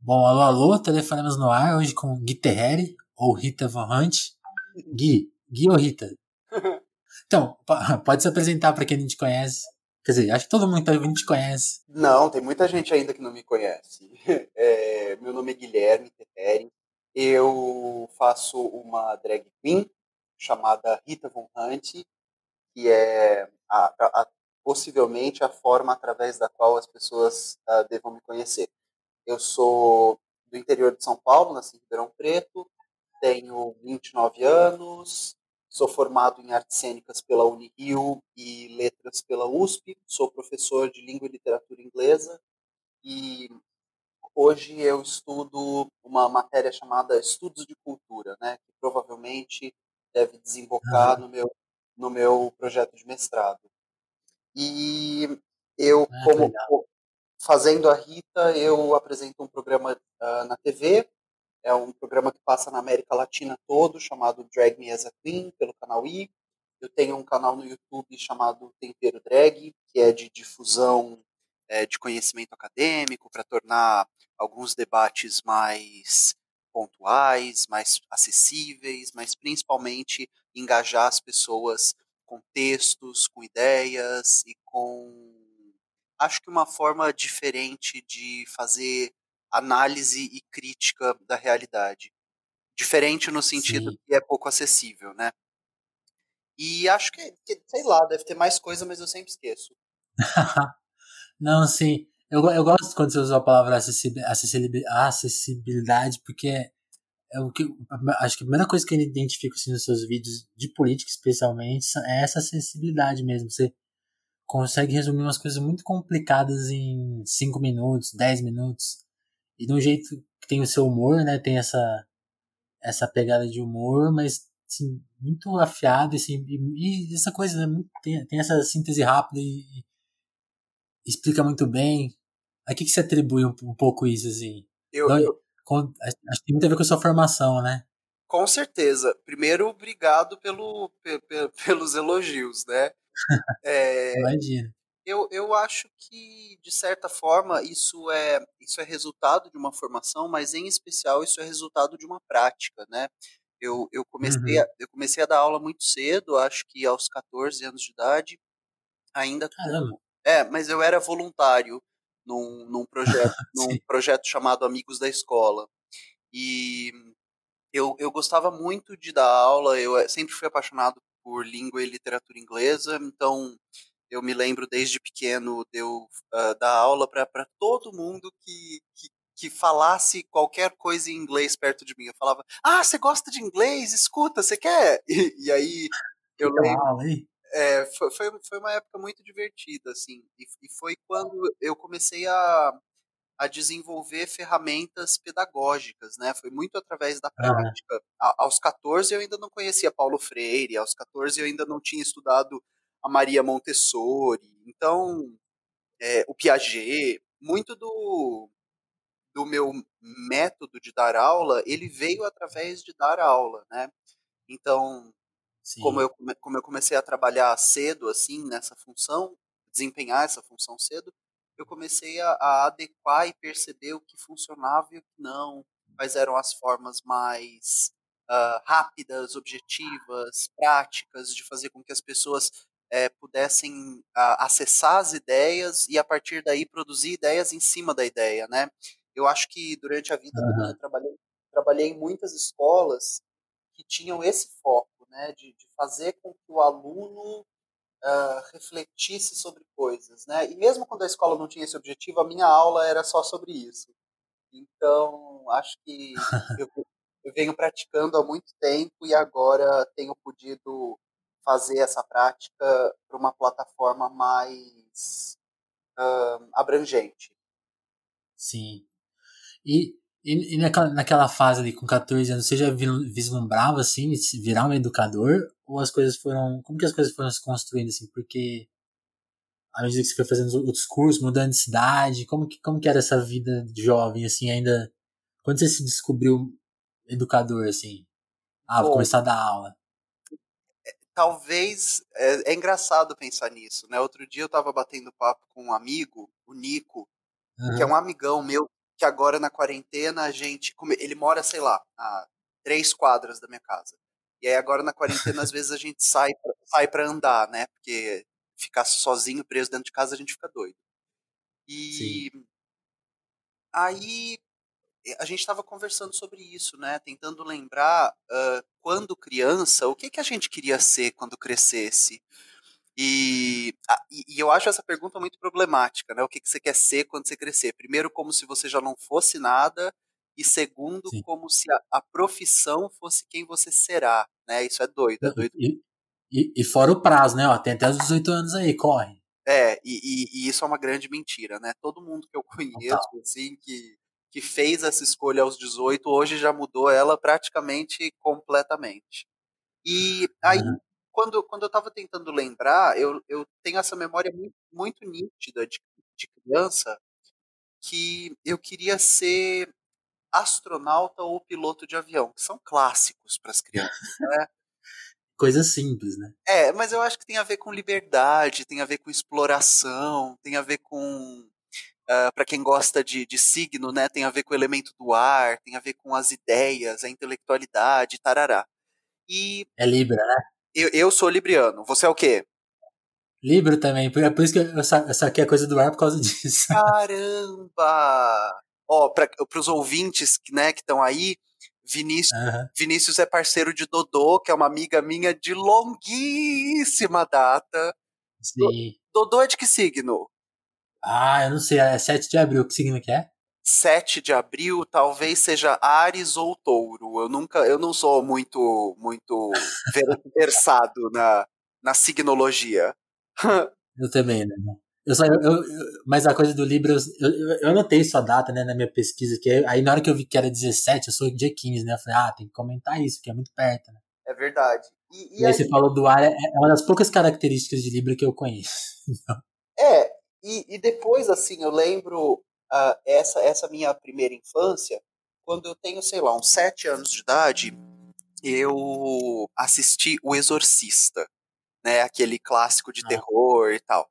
Bom, alô, alô, telefonemos no ar hoje com Gui Terreri ou Rita Van Hunt. Gui, Gui ou Rita? Então, pode se apresentar para quem não te conhece. Quer dizer, acho que todo mundo que tá ouvindo te conhece. Não, tem muita gente ainda que não me conhece. É, meu nome é Guilherme Terreri. Eu faço uma drag queen chamada Rita Von Hunt, que é a, a, possivelmente a forma através da qual as pessoas uh, devam me conhecer. Eu sou do interior de São Paulo, nasci em Ribeirão Preto, tenho 29 anos, sou formado em artes cênicas pela Unirio e letras pela USP, sou professor de língua e literatura inglesa e hoje eu estudo uma matéria chamada Estudos de Cultura, né, que provavelmente deve desembocar no meu no meu projeto de mestrado. E eu Ah, como legal. Fazendo a Rita, eu apresento um programa uh, na TV, é um programa que passa na América Latina todo, chamado Drag Me as a Queen, pelo canal I. Eu tenho um canal no YouTube chamado Tempero Drag, que é de difusão é, de conhecimento acadêmico, para tornar alguns debates mais pontuais, mais acessíveis, mas principalmente engajar as pessoas com textos, com ideias e com acho que uma forma diferente de fazer análise e crítica da realidade. Diferente no sentido Sim. que é pouco acessível, né? E acho que, que, sei lá, deve ter mais coisa, mas eu sempre esqueço. Não, sim. Eu, eu gosto quando você usa a palavra acessibilidade, porque é o que, acho que a primeira coisa que eu identifico assim, nos seus vídeos de política, especialmente, é essa acessibilidade mesmo. Você consegue resumir umas coisas muito complicadas em 5 minutos, 10 minutos. E de um jeito que tem o seu humor, né? Tem essa, essa pegada de humor, mas assim, muito afiado assim, e, e essa coisa, né? Tem, tem essa síntese rápida e, e explica muito bem. A que, que você atribui um, um pouco isso, assim? Eu, Não, eu, com, acho que tem muito a ver com a sua formação, né? Com certeza. Primeiro, obrigado pelo, pe, pe, pelos elogios, né? É, Imagina. Eu, eu acho que, de certa forma, isso é, isso é resultado de uma formação, mas, em especial, isso é resultado de uma prática, né? Eu, eu, comecei, uhum. a, eu comecei a dar aula muito cedo, acho que aos 14 anos de idade, ainda Caramba. É, mas eu era voluntário num, num projeto, num projeto chamado Amigos da Escola. E eu, eu gostava muito de dar aula, eu eh, sempre fui apaixonado por língua e literatura inglesa, então eu me lembro desde pequeno de eu uh, dar aula para todo mundo que, que, que, falasse qualquer coisa em inglês perto de mim. Eu falava, ah, você gosta de inglês? Escuta, você quer? E, e aí eu lembro. É, foi, foi, foi uma época muito divertida, assim, e, e foi quando eu comecei a, a desenvolver ferramentas pedagógicas, né? Foi muito através da prática. A, aos 14 eu ainda não conhecia Paulo Freire, aos 14 eu ainda não tinha estudado a Maria Montessori, então é, o Piaget, muito do, do meu método de dar aula, ele veio através de dar aula, né? Então, Sim. como eu, como eu comecei a trabalhar cedo, assim, nessa função, desempenhar essa função cedo, eu comecei a, a, adequar e perceber o que funcionava e o que não, quais eram as formas mais uh, rápidas, objetivas, práticas, de fazer com que as pessoas é, pudessem uh, acessar as ideias e, a partir daí, produzir ideias em cima da ideia, né? Eu acho que durante a vida uhum. eu trabalhei, trabalhei em muitas escolas que tinham esse foco, né, de, de fazer com que o aluno uh, refletisse sobre coisas, né? E mesmo quando a escola não tinha esse objetivo, a minha aula era só sobre isso. Então, acho que eu, eu venho praticando há muito tempo e agora tenho podido fazer essa prática para uma plataforma mais uh, abrangente. Sim. E e, e naquela, naquela fase ali, com 14 anos, você já vislumbrava, assim, virar um educador? Ou as coisas foram... Como que as coisas foram se construindo, assim? Porque à medida que você foi fazendo outros cursos, mudando de cidade, como que, como que era essa vida de jovem, assim, ainda... Quando você se descobriu educador, assim? Ah, vou Bom, começar a dar aula. Talvez... É, é engraçado pensar nisso, né? Outro dia eu tava batendo papo com um amigo, o Nico, uhum. que é um amigão meu que agora na quarentena a gente. Ele mora, sei lá, a três quadras da minha casa. E aí agora na quarentena, às vezes a gente sai, sai para andar, né? Porque ficar sozinho, preso dentro de casa, a gente fica doido. E Sim. aí a gente estava conversando sobre isso, né? Tentando lembrar uh, quando criança, o que, que a gente queria ser quando crescesse. E, e, eu acho essa pergunta muito problemática, né? O que, que você quer ser quando você crescer? Primeiro, como se você já não fosse nada, e segundo, Sim. como se a, a, profissão fosse quem você será, né? Isso é doido, é doido. E, e, e fora o prazo, né? Ó, tem até os 18 anos aí, corre. É, e, e, isso é uma grande mentira, né? Todo mundo que eu conheço, Total. assim, que, que fez essa escolha aos 18, hoje já mudou ela praticamente completamente. E aí, uhum. quando, quando eu estava tentando lembrar, eu, eu tenho essa memória muito, muito nítida de, de criança, que eu queria ser astronauta ou piloto de avião, que são clássicos para as crianças, né? Coisa simples, né? É, mas eu acho que tem a ver com liberdade, tem a ver com exploração, tem a ver com. Uh, para quem gosta de, de signo, né? Tem a ver com o elemento do ar, tem a ver com as ideias, a intelectualidade, tarará. E. É Libra, né? Eu, eu sou libriano. Você é o quê? Libra também. É por isso que eu saquei a coisa do ar por causa disso. Caramba! Ó, para os ouvintes né, que estão aí, Vinícius, uhum. Vinícius é parceiro de Dodô, que é uma amiga minha de longuíssima data. Sim. Dodô é de que signo? Ah, eu não sei, é 7 de abril, que signo que é? 7 de abril talvez seja Ares ou Touro. Eu nunca, eu não sou muito muito versado na, na signologia. eu também, né? Eu só, eu, eu, mas a coisa do Libra, eu, eu, anotei sua data, né, na minha pesquisa, que aí na hora que eu vi que era 17, eu sou dia 15, né, eu falei, ah, tem que comentar isso, que é muito perto, né. É verdade. E, e, e aí, aí, você falou do ar, é, é uma das poucas características de Libra que eu conheço. é, e, e depois, assim, eu lembro uh, essa, essa minha primeira infância, quando eu tenho, sei lá, uns 7 anos de idade, eu assisti O Exorcista, né, aquele clássico de ah. terror e tal.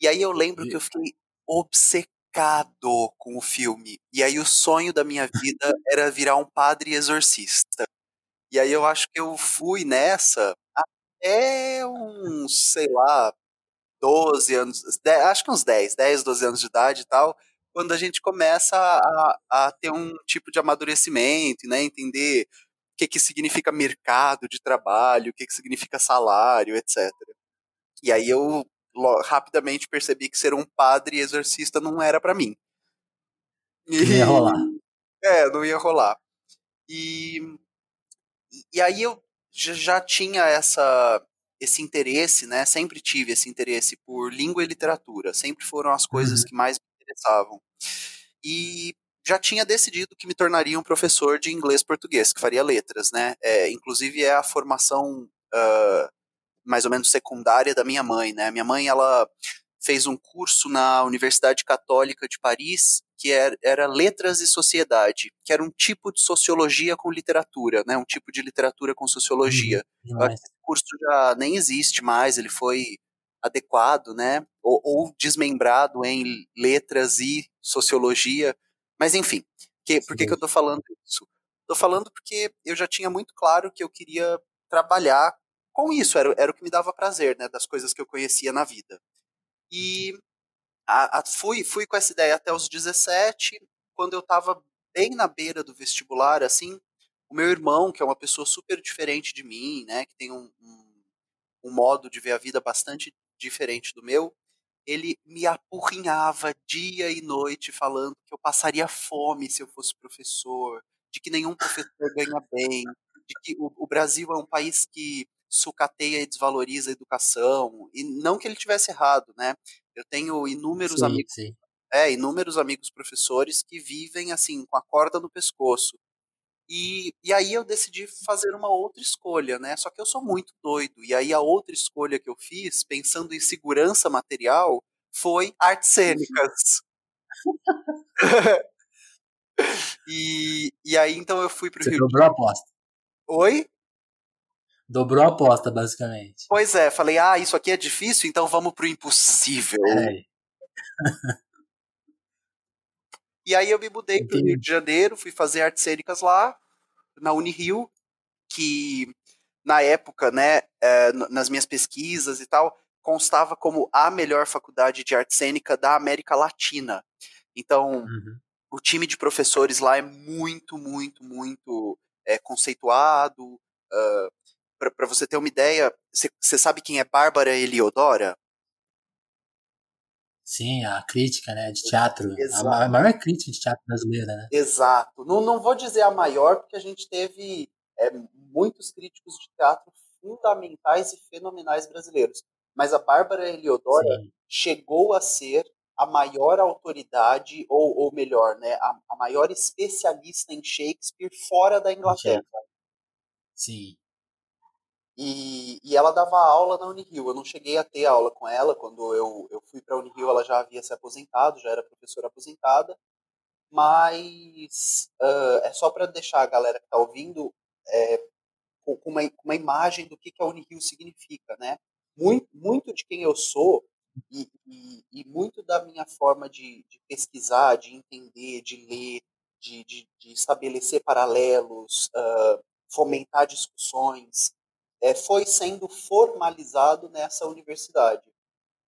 E aí eu lembro e... que eu fiquei obcecado com o filme. E aí o sonho da minha vida era virar um padre exorcista. E aí eu acho que eu fui nessa até uns, sei lá, 12 anos, 10, acho que uns 10, 10, 12 anos de idade e tal, quando a gente começa a, a ter um tipo de amadurecimento, né, entender o que, que significa mercado de trabalho, o que, que significa salário, etc. E aí eu rapidamente percebi que ser um padre exorcista não era para mim. E, não ia rolar. É, não ia rolar. E, e aí eu já tinha essa esse interesse, né? Sempre tive esse interesse por língua e literatura. Sempre foram as coisas uhum. que mais me interessavam. E já tinha decidido que me tornaria um professor de inglês português, que faria letras, né? É, inclusive é a formação uh, mais ou menos secundária da minha mãe, né? Minha mãe, ela fez um curso na Universidade Católica de Paris, que era, era Letras e Sociedade, que era um tipo de sociologia com literatura, né? Um tipo de literatura com sociologia. Uhum, esse curso já nem existe mais, ele foi adequado, né? Ou, ou, desmembrado em letras e sociologia. Mas enfim, que, por que, que eu estou falando isso? Estou falando porque eu já tinha muito claro que eu queria trabalhar com isso, era, era o que me dava prazer, né, das coisas que eu conhecia na vida. E a, a, fui, fui com essa ideia até os 17, quando eu estava bem na beira do vestibular, assim, o meu irmão, que é uma pessoa super diferente de mim, né, que tem um, um, um modo de ver a vida bastante diferente do meu, ele me apurrinhava dia e noite falando que eu passaria fome se eu fosse professor, de que nenhum professor ganha bem, de que o, o Brasil é um país que sucateia e desvaloriza a educação. E não que ele tivesse errado, né? Eu tenho inúmeros sim, amigos. Sim. É, inúmeros amigos professores que vivem assim, com a corda no pescoço. E, e aí eu decidi fazer uma outra escolha, né? Só que eu sou muito doido. E aí a outra escolha que eu fiz, pensando em segurança material, foi artes cênicas. e, e aí então eu fui para o Rio. Você dobrou a aposta. Oi? Dobrou a aposta, basicamente. Pois é, falei, ah, isso aqui é difícil, então vamos pro impossível. É. E aí eu me mudei para o Rio de Janeiro, fui fazer artes cênicas lá, na Unirio, que na época, né, é, nas minhas pesquisas e tal, constava como a melhor faculdade de arte cênica da América Latina. Então, uhum. o time de professores lá é muito, muito, muito é, conceituado. Uh, Para você ter uma ideia, você sabe quem é Bárbara Eliodora? Sim, a crítica né, de teatro. Exato. A maior crítica de teatro brasileira, né? Exato. Não, não vou dizer a maior, porque a gente teve é, muitos críticos de teatro fundamentais e fenomenais brasileiros. Mas a Bárbara Eliodora Sim. chegou a ser a maior autoridade, ou, ou melhor, né, a, a maior especialista em Shakespeare fora da Inglaterra. Sim. E, e ela dava aula na Unirio. Eu não cheguei a ter aula com ela. Quando eu, eu fui para a Unirio, ela já havia se aposentado, já era professora aposentada. Mas uh, é só para deixar a galera que está ouvindo é, com, uma, uma imagem do que, que a Unirio significa, né? Muito, muito de quem eu sou e, e, e muito da minha forma de, de, pesquisar, de entender, de ler, de, de, de estabelecer paralelos, uh, fomentar discussões, é, foi sendo formalizado nessa universidade.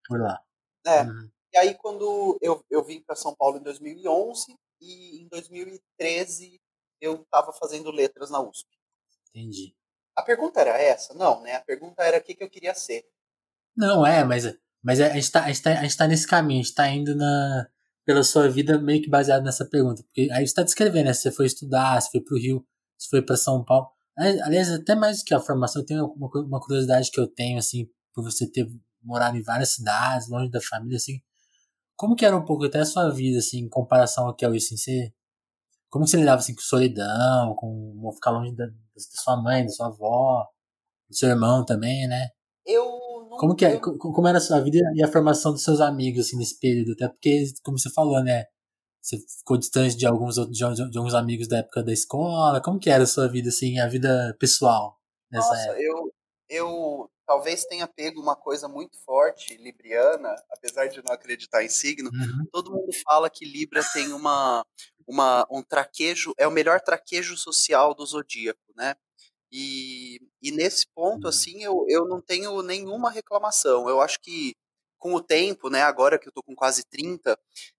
Por lá. É. Uhum. E aí, quando eu, eu vim para São Paulo em 2011, e em 2013 eu estava fazendo letras na USP. Entendi. A pergunta era essa? Não, né? A pergunta era o que, que eu queria ser. Não, é, mas, mas a, gente tá, gente tá, gente tá nesse caminho, a gente tá indo na, pela sua vida meio que baseado nessa pergunta. Porque aí você tá descrevendo, né? Você foi estudar, você foi pro Rio, você foi para São Paulo. Aliás, até mais do que a formação, tem uma, uma curiosidade que eu tenho, assim, por você ter morado em várias cidades, longe da família, assim. Como que era um pouco até a sua vida, assim, em comparação ao que é isso, assim, você, como você lidava, assim, com solidão, com ficar longe da, da sua mãe, da sua avó, do seu irmão também, né? Eu. Como que é, como era a sua vida e a formação dos seus amigos, assim, nesse período? Até porque, como você falou, né, você ficou distante de alguns, de, de, alguns amigos da época da escola? Como que era a sua vida, assim, a vida pessoal nessa Nossa, época? Eu, eu talvez tenha pego uma coisa muito forte, libriana, apesar de não acreditar em signo. Uhum. Todo mundo fala que Libra tem uma, uma, um traquejo, é o melhor traquejo social do zodíaco, né? E, e nesse ponto, uhum. assim, eu, eu não tenho nenhuma reclamação. Eu acho que com o tempo, né, agora que eu tô com quase 30,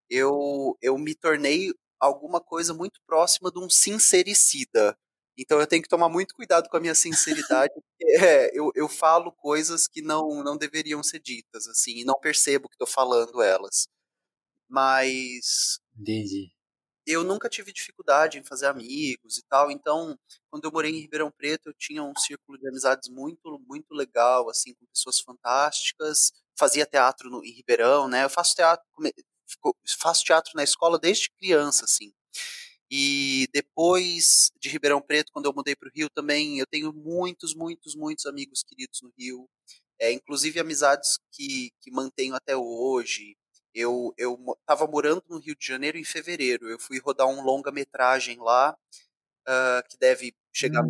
eu, eu me tornei alguma coisa muito próxima de um sincericida. Então eu tenho que tomar muito cuidado com a minha sinceridade, porque é, eu, eu falo coisas que não, não deveriam ser ditas, assim, e não percebo que estou falando elas. Mas. Entendi. Eu nunca tive dificuldade em fazer amigos e tal, então, quando eu morei em Ribeirão Preto, eu tinha um círculo de amizades muito, muito legal, assim, com pessoas fantásticas. Fazia teatro no, em Ribeirão, né? Eu faço teatro, faço teatro na escola desde criança, assim. E depois de Ribeirão Preto, quando eu mudei para o Rio também, eu tenho muitos, muitos, muitos amigos queridos no Rio. É, inclusive amizades que, que mantenho até hoje. Eu estava morando no Rio de Janeiro em fevereiro. Eu fui rodar um longa-metragem lá, uh, que deve chegar, hum.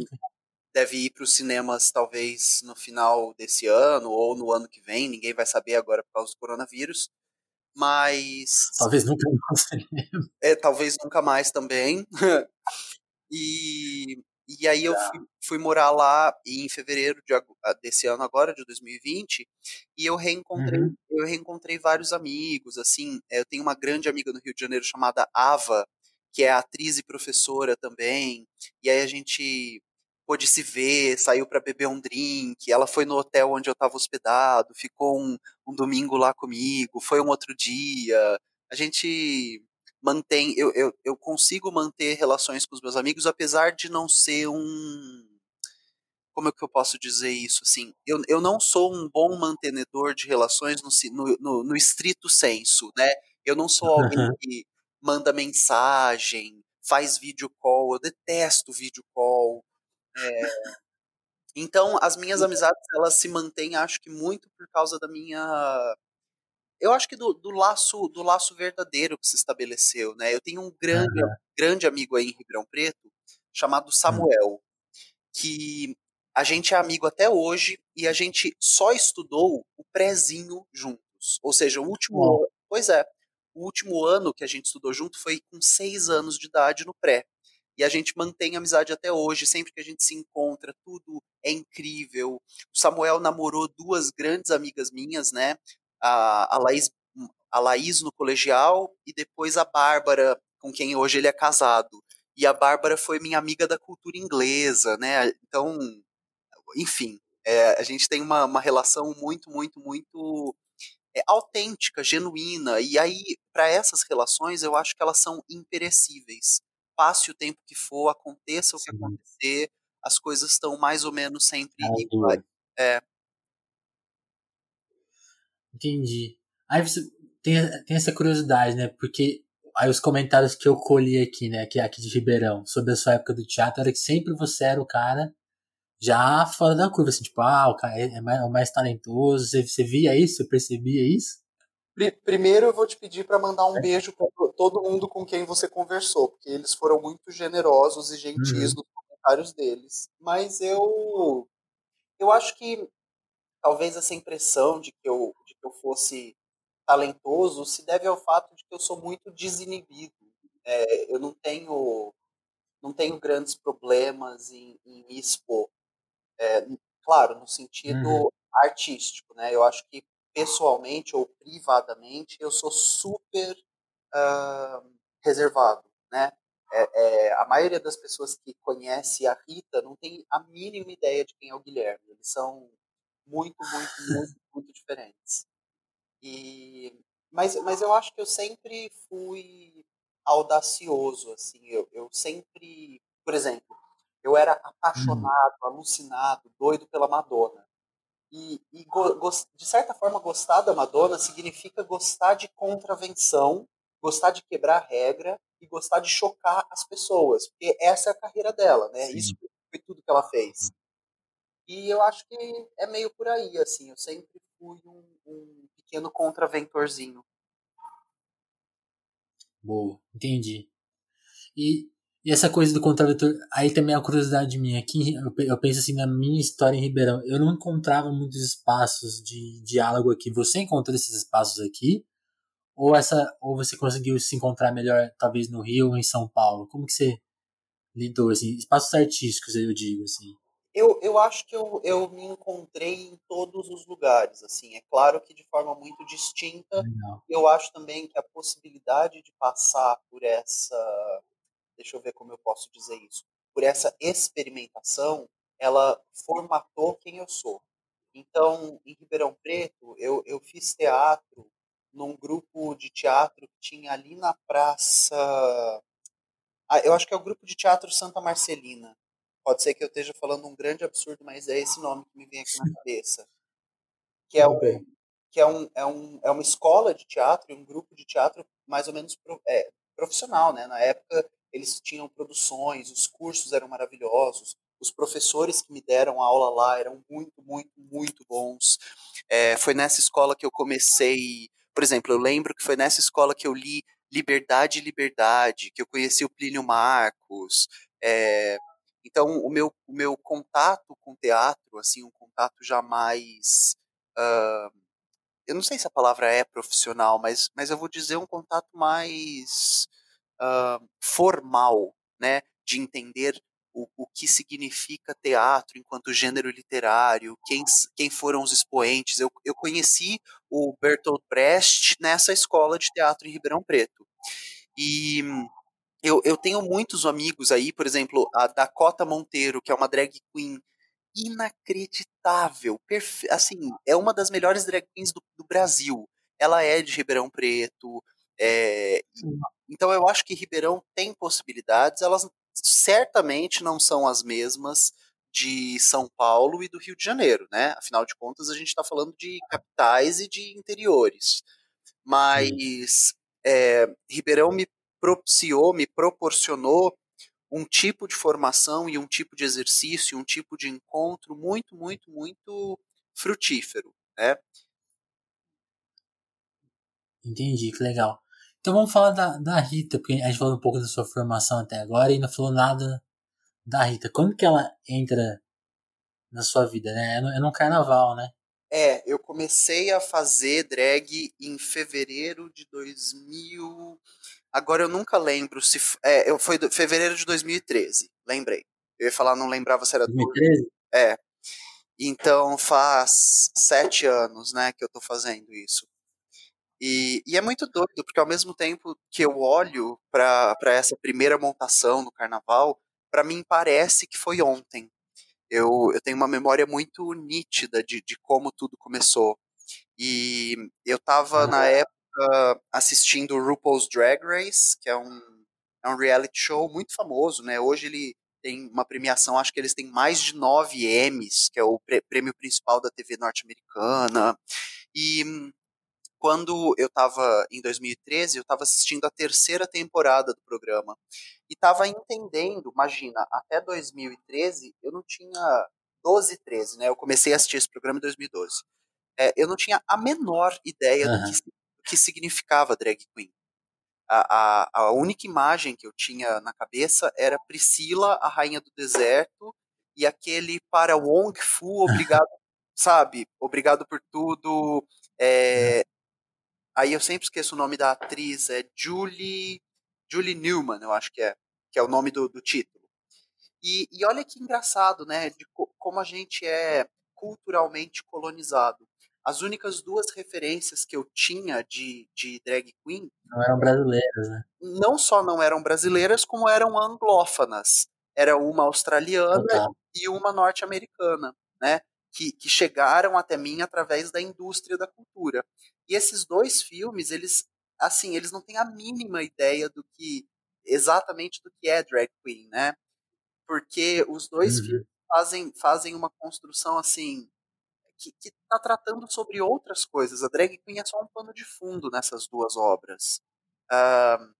Deve ir para os cinemas talvez no final desse ano ou no ano que vem. Ninguém vai saber agora por causa do coronavírus. Mas. Talvez nunca mais. É, talvez nunca mais também. e, e aí eu fui, fui, morar lá em fevereiro de, ah, desse ano agora, de 2020, e eu reencontrei, uhum. eu reencontrei vários amigos, assim, eu tenho uma grande amiga no Rio de Janeiro chamada Ava, que é atriz e professora também, e aí a gente pôde se ver, saiu para beber um drink, ela foi no hotel onde eu estava hospedado, ficou um, um, domingo lá comigo, foi um outro dia. A gente mantém, eu, eu, eu consigo manter relações com os meus amigos, apesar de não ser um. Como é que eu posso dizer isso? Assim, eu, eu não sou um bom mantenedor de relações no, no, no, no estrito senso, né? Eu não sou alguém que manda mensagem, faz vídeo call, eu detesto vídeo call. É, então, as minhas amizades, elas se mantêm, acho que muito por causa da minha... Eu acho que do, do laço do laço verdadeiro que se estabeleceu, né? Eu tenho um grande, uhum. grande amigo aí em Ribeirão Preto, chamado hum. Samuel, uhum. que a gente é amigo até hoje e a gente só estudou o prézinho juntos. Ou seja, o último... Uhum. Pois é. o último ano que a gente estudou junto foi com seis anos de idade no pré. E a gente mantém amizade até hoje, sempre que a gente se encontra, tudo é incrível. O Samuel namorou duas grandes amigas minhas, né? A, a, Laís, a Laís no colegial e depois a Bárbara, com quem hoje ele é casado. E a Bárbara foi minha amiga da cultura inglesa, né? Então, enfim, é, a gente tem uma, uma relação muito, muito, muito é, autêntica, genuína. E aí, para essas relações, eu acho que elas são imperecíveis passe o tempo que for, aconteça o que Sim. acontecer, as coisas estão mais ou menos sempre é, iguais. É. Entendi. Aí você tem, tem essa curiosidade, né? Porque aí os comentários que eu colhi aqui, né, aqui, aqui de Ribeirão, sobre a sua época do teatro, era que sempre você era o cara já fora da curva, assim, tipo, ah, o cara é, é mais, é mais talentoso, você, você via isso, você percebia isso? Primeiro eu vou te pedir para mandar um beijo para todo mundo com quem você conversou, porque eles foram muito generosos e gentis uhum. nos comentários deles. Mas eu eu acho que talvez essa impressão de que eu, de que eu fosse talentoso se deve ao fato de que eu sou muito desinibido. É, eu não tenho não tenho grandes problemas em, em me expor. É, claro, no sentido uhum. artístico, né? Eu acho que pessoalmente ou privadamente, eu sou super uh, reservado, né? É, é, a maioria das pessoas que conhece a Rita não tem a mínima ideia de quem é o Guilherme. Eles são muito, muito, muito, muito diferentes. E, mas, mas eu acho que eu sempre fui audacioso, assim. Eu, eu sempre, por exemplo, eu era hum. apaixonado, alucinado, doido pela Madonna. E, e de certa forma, gostar da Madonna significa gostar de contravenção, gostar de quebrar regra e gostar de chocar as pessoas, porque essa é a carreira dela, né? Sim. Isso foi tudo que ela fez. E eu acho que é meio por aí, assim. Eu sempre fui um, um pequeno contraventorzinho. Boa, entendi. E e essa coisa do contraventor, aí também é a curiosidade minha. Aqui eu penso assim na minha história em Ribeirão, eu não encontrava muitos espaços de diálogo aqui. Você encontrou esses espaços aqui? Ou essa ou você conseguiu se encontrar melhor talvez no Rio ou em São Paulo? Como que você lidou assim, espaços artísticos, eu digo assim? Eu, eu acho que eu, eu me encontrei em todos os lugares, assim, é claro que de forma muito distinta. Legal. Eu acho também que a possibilidade de passar por essa deixa eu ver como eu posso dizer isso, por essa experimentação, ela formatou quem eu sou. Então, em Ribeirão Preto, eu, eu fiz teatro num grupo de teatro que tinha ali na praça. Ah, eu acho que é o grupo de teatro Santa Marcelina. Pode ser que eu esteja falando um grande absurdo, mas é esse nome que me vem aqui na cabeça. Que é, um, que é, um, é, um, é uma escola de teatro, um grupo de teatro mais ou menos pro, é, profissional, né? Na época eles tinham produções, os cursos eram maravilhosos, os professores que me deram aula lá eram muito, muito, muito bons. É, foi nessa escola que eu comecei, por exemplo, eu lembro que foi nessa escola que eu li Liberdade e Liberdade, que eu conheci o Plínio Marcos. É, então, o meu, o meu contato com teatro, assim, um contato jamais. Uh, eu não sei se a palavra é profissional, mas, mas eu vou dizer um contato mais uh, formal, né, de entender o, o, que significa teatro enquanto gênero literário, quem, quem foram os expoentes. Eu, eu conheci o Bertolt Brecht nessa escola de teatro em Ribeirão Preto. E eu, eu tenho muitos amigos aí, por exemplo, a Dakota Monteiro, que é uma drag queen inacreditável, assim, é uma das melhores drag queens do, do Brasil. Ela é de Ribeirão Preto, é, então eu acho que Ribeirão tem possibilidades, elas certamente não são as mesmas de São Paulo e do Rio de Janeiro, né? Afinal de contas, a gente está falando de capitais e de interiores. Mas é, Ribeirão me propiciou, me proporcionou um tipo de formação e um tipo de exercício, um tipo de encontro muito, muito, muito frutífero, né? Entendi, que legal. Então vamos falar da, da Rita, porque a gente falou um pouco da sua formação até agora e não falou nada da Rita. Quando que ela entra na sua vida, né? É no, é no carnaval, né? É, eu comecei a fazer drag em fevereiro de 2000. Agora eu nunca lembro se. É, eu, foi do, fevereiro de 2013, lembrei. Eu ia falar, não lembrava se era. 2013? É. Então faz sete anos, né, que eu tô fazendo isso. E, e é muito doido, porque ao mesmo tempo que eu olho para essa primeira montação no carnaval, para mim parece que foi ontem. Eu, eu tenho uma memória muito nítida de, de como tudo começou. E eu estava na época assistindo RuPaul's Drag Race, que é um, é um reality show muito famoso, né? Hoje ele tem uma premiação, acho que eles têm mais de nove Emmys, que é o prêmio principal da TV norte-americana. E quando eu estava em 2013, eu estava assistindo a terceira temporada do programa e estava entendendo, imagina, até 2013 eu não tinha 12, 13, né? Eu comecei a assistir esse programa em 2012. É, eu não tinha a menor ideia uhum. do, que, do que significava drag queen. A, a, a, única imagem que eu tinha na cabeça era Priscila, a rainha do deserto, e aquele para Wong Fu, obrigado, sabe? Obrigado por tudo. É, Aí eu sempre esqueço o nome da atriz, é Julie, Julie Newman, eu acho que é, que é o nome do, do título. E, e olha que engraçado, né, de co como a gente é culturalmente colonizado. As únicas duas referências que eu tinha de, de drag queen não eram brasileiras, né? Não só não eram brasileiras, como eram anglófanas. Era uma australiana e uma norte-americana, né? Que, que chegaram até mim através da indústria da cultura. E esses dois filmes, eles, assim, eles não têm a mínima ideia do que, exatamente do que é drag queen, né? Porque os dois uhum. filmes fazem, fazem uma construção, assim, que, que tá tratando sobre outras coisas. A drag queen é só um pano de fundo nessas duas obras. Uh,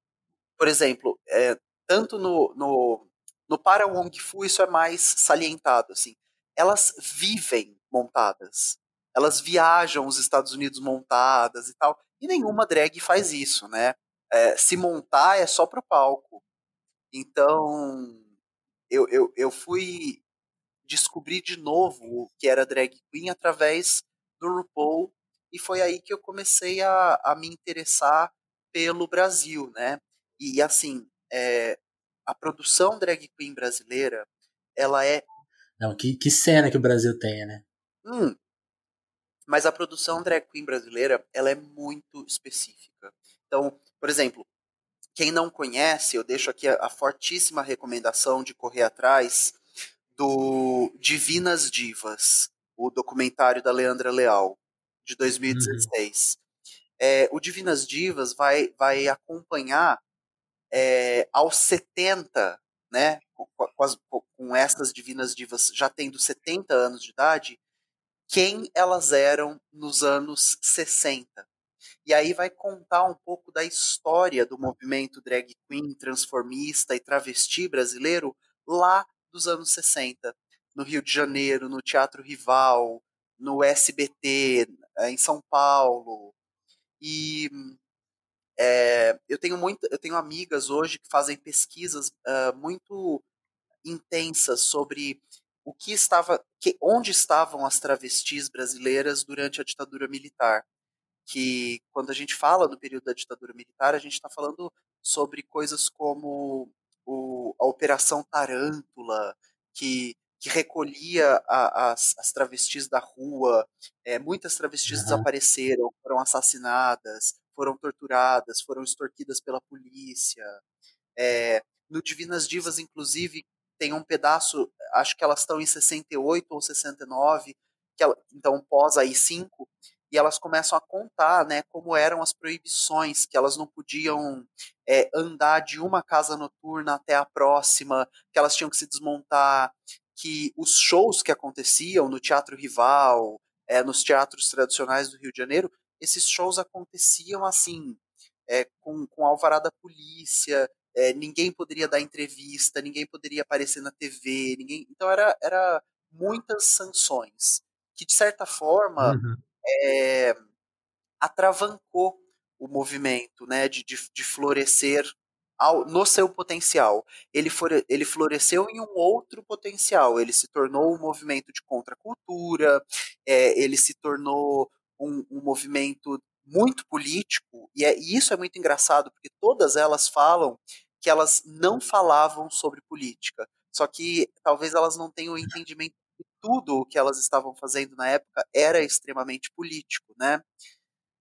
por exemplo, é, tanto no, no, no Para Wong Fu isso é mais salientado, assim. Elas vivem montadas elas viajam os Estados Unidos montadas e tal. E nenhuma drag faz isso, né? É, se montar é só pro palco. Então, eu, eu, eu fui descobrir de novo o que era drag queen através do RuPaul e foi aí que eu comecei a, a me interessar pelo Brasil, né? E assim, é, a produção drag queen brasileira, ela é não, que, que cena que o Brasil tem, né? Hum, mas a produção drag queen brasileira ela é muito específica. Então, por exemplo, quem não conhece, eu deixo aqui a, a fortíssima recomendação de correr atrás do Divinas Divas, o documentário da Leandra Leal, de 2016. Uhum. É, o Divinas Divas vai, vai acompanhar é, aos 70, né, com, as, com essas Divinas Divas já tendo 70 anos de idade, quem elas eram nos anos 60. E aí vai contar um pouco da história do movimento drag queen, transformista e travesti brasileiro lá dos anos 60, no Rio de Janeiro, no Teatro Rival, no SBT, eh, em São Paulo. E é, eu tenho muito, eu tenho amigas hoje que fazem pesquisas uh, muito intensas sobre o que estava, que, onde estavam as travestis brasileiras durante a ditadura militar. Que quando a gente fala do período da ditadura militar, a gente está falando sobre coisas como o, a Operação Tarântula, que, que recolhia a, as, as, travestis da rua. É, muitas travestis uhum. desapareceram, foram assassinadas, foram torturadas, foram extorquidas pela polícia. É, no Divinas Divas, inclusive, tem um pedaço, acho que elas estão em 68 ou 69, que ela, então pós aí 5, e elas começam a contar, né, como eram as proibições, que elas não podiam é, andar de uma casa noturna até a próxima, que elas tinham que se desmontar, que os shows que aconteciam no Teatro Rival, é, nos teatros tradicionais do Rio de Janeiro, esses shows aconteciam assim, é, com, com alvará da polícia, é, ninguém poderia dar entrevista, ninguém poderia aparecer na TV, ninguém. Então era, era muitas sanções que de certa forma uhum. é, atravancou o movimento, né, de, de, de, florescer ao, no seu potencial. Ele, for, ele floresceu em um outro potencial. Ele se tornou um movimento de contracultura, é, ele se tornou um, um movimento muito político, e, é, e isso é muito engraçado, porque todas elas falam que elas não falavam sobre política. Só que talvez elas não tenham o entendimento de tudo o que elas estavam fazendo na época era extremamente político, né?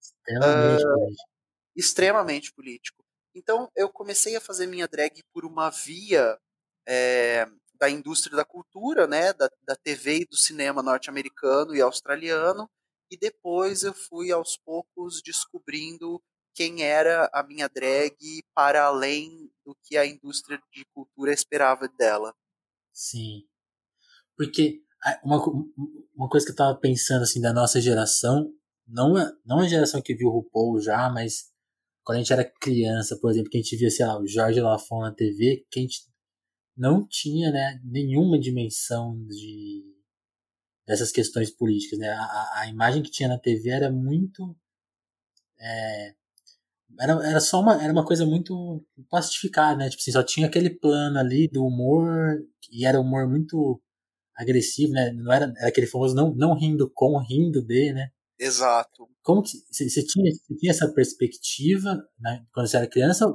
Extremamente uh, político. Extremamente político. Então eu comecei a fazer minha drag por uma via é, da indústria da cultura, né, da, da TV e do cinema norte-americano e australiano, e depois eu fui aos poucos descobrindo quem era a minha drag para além do que a indústria de cultura esperava dela. Sim. Porque uma, uma coisa que eu tava pensando assim da nossa geração, não, não a geração que viu o RuPaul já, mas quando a gente era criança, por exemplo, que a gente via, sei lá, o Jorge Lafon na TV, que a gente não tinha né, nenhuma dimensão de dessas questões políticas. Né? A, a imagem que tinha na TV era muito. É, era, era só uma, era uma coisa muito plastificada, né? Tipo assim, só tinha aquele plano ali do humor, e era humor muito agressivo, né? Não era, era aquele famoso não, não rindo com, rindo de, né? Exato. Como que você tinha, tinha essa perspectiva né, quando você era criança?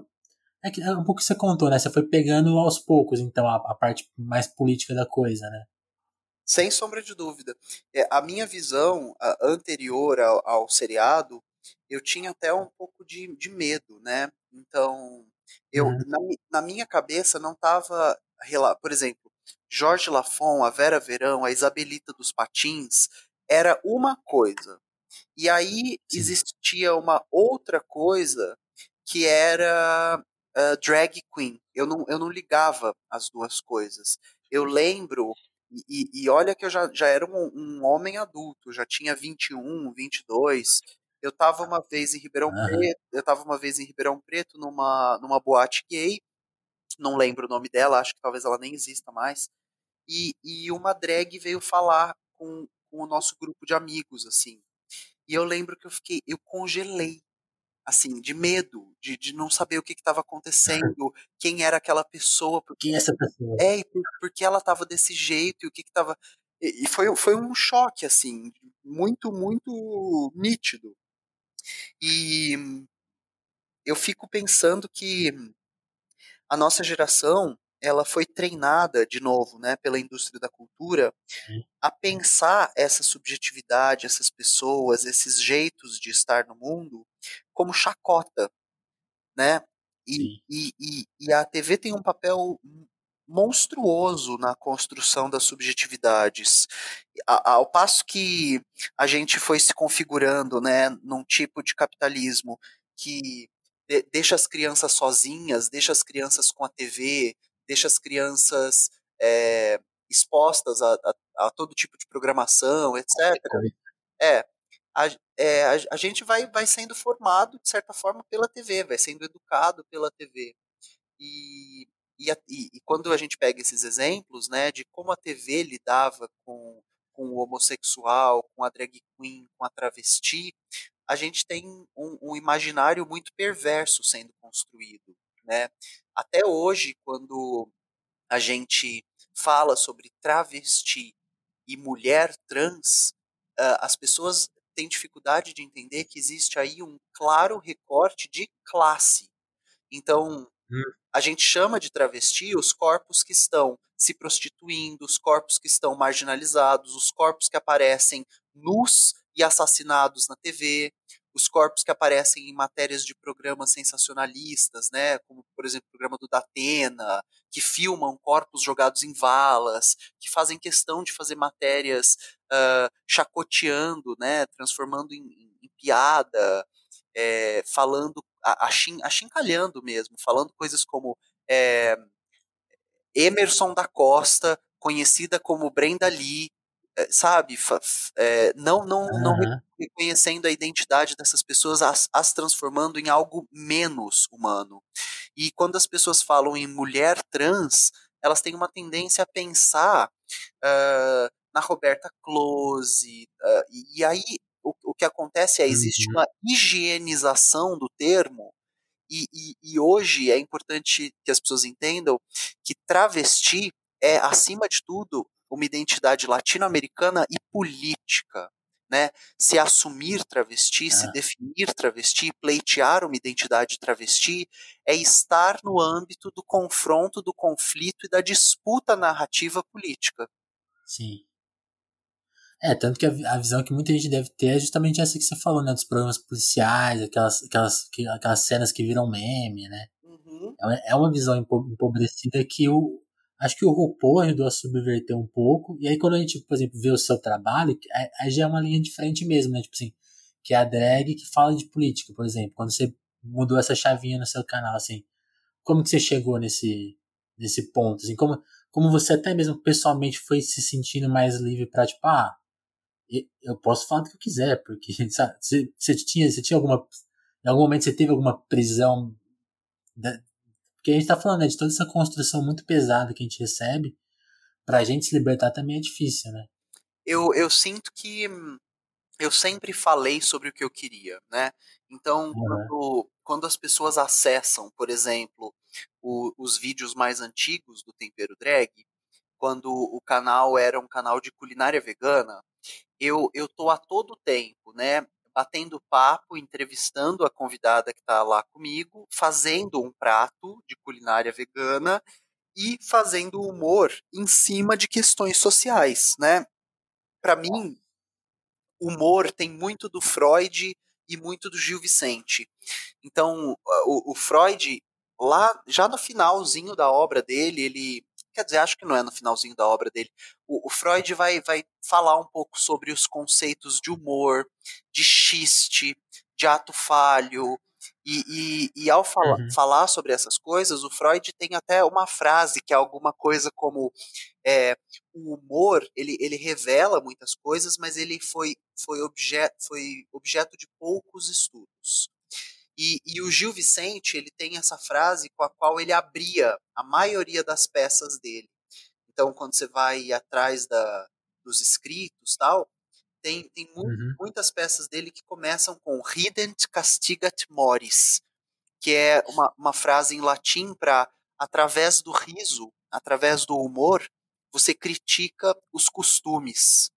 É, que, é um pouco que você contou, né? Você foi pegando aos poucos, então, a, a parte mais política da coisa, né? Sem sombra de dúvida. É, a minha visão a, anterior ao, ao, seriado, eu tinha até um pouco de, de medo, né? Então, eu uhum. na, na minha cabeça não estava, por exemplo, Jorge Lafon, a Vera Verão, a Isabelita dos Patins, era uma coisa. E aí existia uma outra coisa que era uh, drag queen. Eu não, eu não ligava as duas coisas. Eu lembro, e, e olha que eu já, já era um, um, homem adulto, já tinha 21, 22. Eu estava uma vez em Ribeirão uhum. Preto, eu estava uma vez em Ribeirão Preto numa, numa boate gay, não lembro o nome dela, acho que talvez ela nem exista mais. E, e uma drag veio falar com, com o nosso grupo de amigos, assim. E eu lembro que eu fiquei, eu congelei, assim, de medo, de, de não saber o que estava acontecendo, quem era aquela pessoa. Porque, quem é essa pessoa? É, e por, porque ela estava desse jeito, e o que estava. E, e foi, foi um choque, assim, muito, muito nítido. E eu fico pensando que a nossa geração ela foi treinada de novo, né, pela indústria da cultura a pensar essa subjetividade, essas pessoas, esses jeitos de estar no mundo como chacota, né? E, e, e, e, a TV tem um papel monstruoso na construção das subjetividades. Ao passo que a gente foi se configurando, né, num tipo de capitalismo que deixa as crianças sozinhas, deixa as crianças com a TV, deixa as crianças é, expostas a, a, a, todo tipo de programação, etc. É, a, é, a, a, gente vai, vai sendo formado, de certa forma, pela TV, vai sendo educado pela TV. E, e, e, e quando a gente pega esses exemplos né, de como a TV lidava com, com o homossexual, com a drag queen, com a travesti, a gente tem um, um imaginário muito perverso sendo construído. Né? Até hoje, quando a gente fala sobre travesti e mulher trans, uh, as pessoas têm dificuldade de entender que existe aí um claro recorte de classe. Então, hum. a gente chama de travesti os corpos que estão se prostituindo, os corpos que estão marginalizados, os corpos que aparecem nus e assassinados na TV, os corpos que aparecem em matérias de programas sensacionalistas, né, como por exemplo o programa do Datena, que filmam corpos jogados em valas, que fazem questão de fazer matérias uh, chacoteando, né, transformando em, em piada, é, falando, achin, achincalhando mesmo, falando coisas como é, Emerson da Costa, conhecida como Brenda Lee, sabe, é, não, não, uhum. não reconhecendo a identidade dessas pessoas, as, as transformando em algo menos humano. E quando as pessoas falam em mulher trans, elas têm uma tendência a pensar uh, na Roberta Close, uh, e, e, aí o, o que acontece é, existe uhum. uma higienização do termo, E, e, e hoje é importante que as pessoas entendam que travesti é, acima de tudo, uma identidade latino-americana e política. Né? Se assumir travesti, se definir travesti, pleitear uma identidade travesti, é estar no âmbito do confronto, do conflito e da disputa narrativa política. Sim. É, tanto que a, a, visão que muita gente deve ter é justamente essa que você falou, né? Dos programas policiais, aquelas, aquelas, aquelas cenas que viram meme, né? Uhum. É, é uma visão empobrecida que o, acho que o RuPaul ajudou a subverter um pouco. E aí, quando a gente, por exemplo, vê o seu trabalho, aí já é uma linha de frente mesmo, né? Tipo assim, que é a drag que fala de política, por exemplo. Quando você mudou essa chavinha no seu canal, assim, como que você chegou nesse, nesse ponto? Assim, como, como você até mesmo pessoalmente foi se sentindo mais livre para tipo, ah, eu posso falar do que eu quiser, porque sabe, você, você tinha, você tinha alguma, em algum momento você teve alguma prisão porque a gente tá falando né, de toda essa construção muito pesada que a gente recebe, pra gente se libertar também é difícil, né? Eu, eu sinto que eu sempre falei sobre o que eu queria, né? Então, uhum. quando, quando as pessoas acessam, por exemplo, o, os vídeos mais antigos do Tempero Drag, quando o canal era um canal de culinária vegana, eu, eu tô a todo tempo, né? Batendo papo, entrevistando a convidada que está lá comigo, fazendo um prato de culinária vegana e fazendo humor em cima de questões sociais, né? Para mim, humor tem muito do Freud e muito do Gil Vicente. Então, o, o Freud lá já no finalzinho da obra dele, ele quer dizer, acho que não é no finalzinho da obra dele. O, o, Freud vai, vai falar um pouco sobre os conceitos de humor, de xiste, de ato falho. E, e, e ao fala, uhum. falar sobre essas coisas, o Freud tem até uma frase que é alguma coisa como é, o humor ele, ele revela muitas coisas, mas ele foi, foi, objeto, foi objeto de poucos estudos. E, e, o Gil Vicente ele tem essa frase com a qual ele abria a maioria das peças dele. Então, quando você vai atrás da, dos escritos tal, tem, tem mu uhum. muitas peças dele que começam com rident castigat mores, que é uma, uma frase em latim para através do riso, através do humor, você critica os costumes.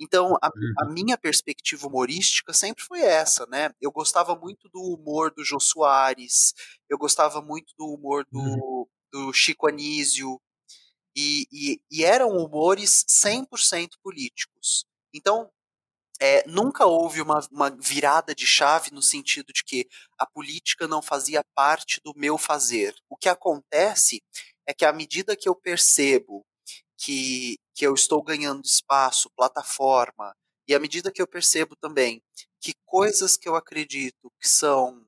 Então, a, a, uhum. minha perspectiva humorística sempre foi essa, né? Eu gostava muito do humor do Jô Soares, eu gostava muito do humor do, uhum. do Chico Anísio, e, e, e eram humores 100% políticos. Então, é, nunca houve uma, uma virada de chave no sentido de que a política não fazia parte do meu fazer. O que acontece é que à medida que eu percebo que, que eu estou ganhando espaço, plataforma, e à medida que eu percebo também que coisas que eu acredito que são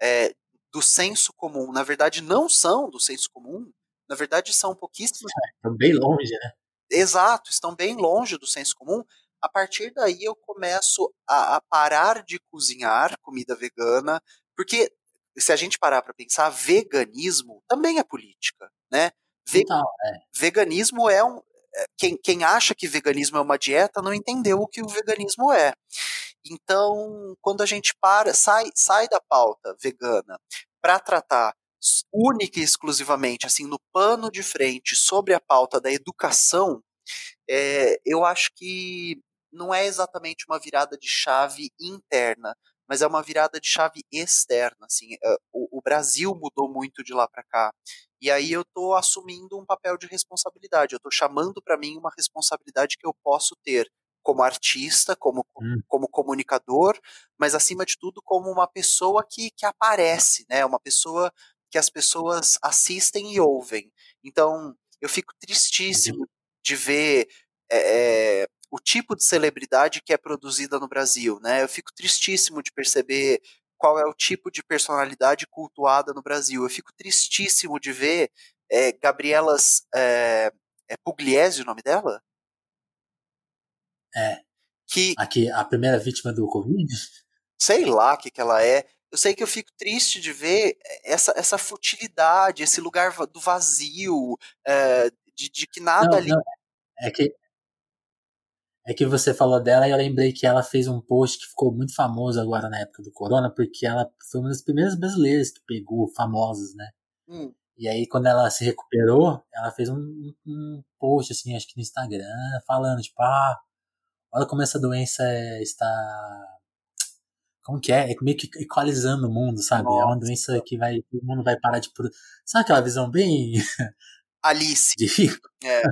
é, do senso comum, na verdade não são do senso comum, na verdade são pouquíssimas. É, estão bem longe, né? Exato, estão bem longe do senso comum. A partir daí eu começo a, a parar de cozinhar comida vegana, porque se a gente parar para pensar, veganismo também é política, né? Ve Total, é. Veganismo é um. Quem, quem acha que veganismo é uma dieta não entendeu o que o veganismo é. Então, quando a gente para, sai, sai da pauta vegana para tratar única e exclusivamente, assim, no pano de frente sobre a pauta da educação, é, eu acho que não é exatamente uma virada de chave interna, mas é uma virada de chave externa. Assim, é, o, o Brasil mudou muito de lá para cá. E aí eu estou assumindo um papel de responsabilidade. Eu estou chamando para mim uma responsabilidade que eu posso ter como artista, como, hum. como comunicador, mas acima de tudo como uma pessoa que, que aparece, né? Uma pessoa que as pessoas assistem e ouvem. Então eu fico tristíssimo de ver é, o tipo de celebridade que é produzida no Brasil, né? Eu fico tristíssimo de perceber qual é o tipo de personalidade cultuada no Brasil. Eu fico tristíssimo de ver é, Gabrielas é, é Pugliese o nome dela? É. Que aqui a primeira vítima do Covid. Sei lá o que que ela é. Eu sei que eu fico triste de ver essa, essa futilidade, esse lugar do vazio, é, de, de, que nada não, ali. Não. É que É que você falou dela e eu lembrei que ela fez um post que ficou muito famoso agora na época do corona, porque ela foi uma das primeiras brasileiras que pegou famosas, né? Hum. E aí, quando ela se recuperou, ela fez um, um post, assim, acho que no Instagram, falando, tipo, ah, olha como essa doença está. Como que é? É meio que equalizando o mundo, sabe? Nossa. É uma doença que vai. O mundo vai parar de. Sabe aquela visão bem. Alice. É.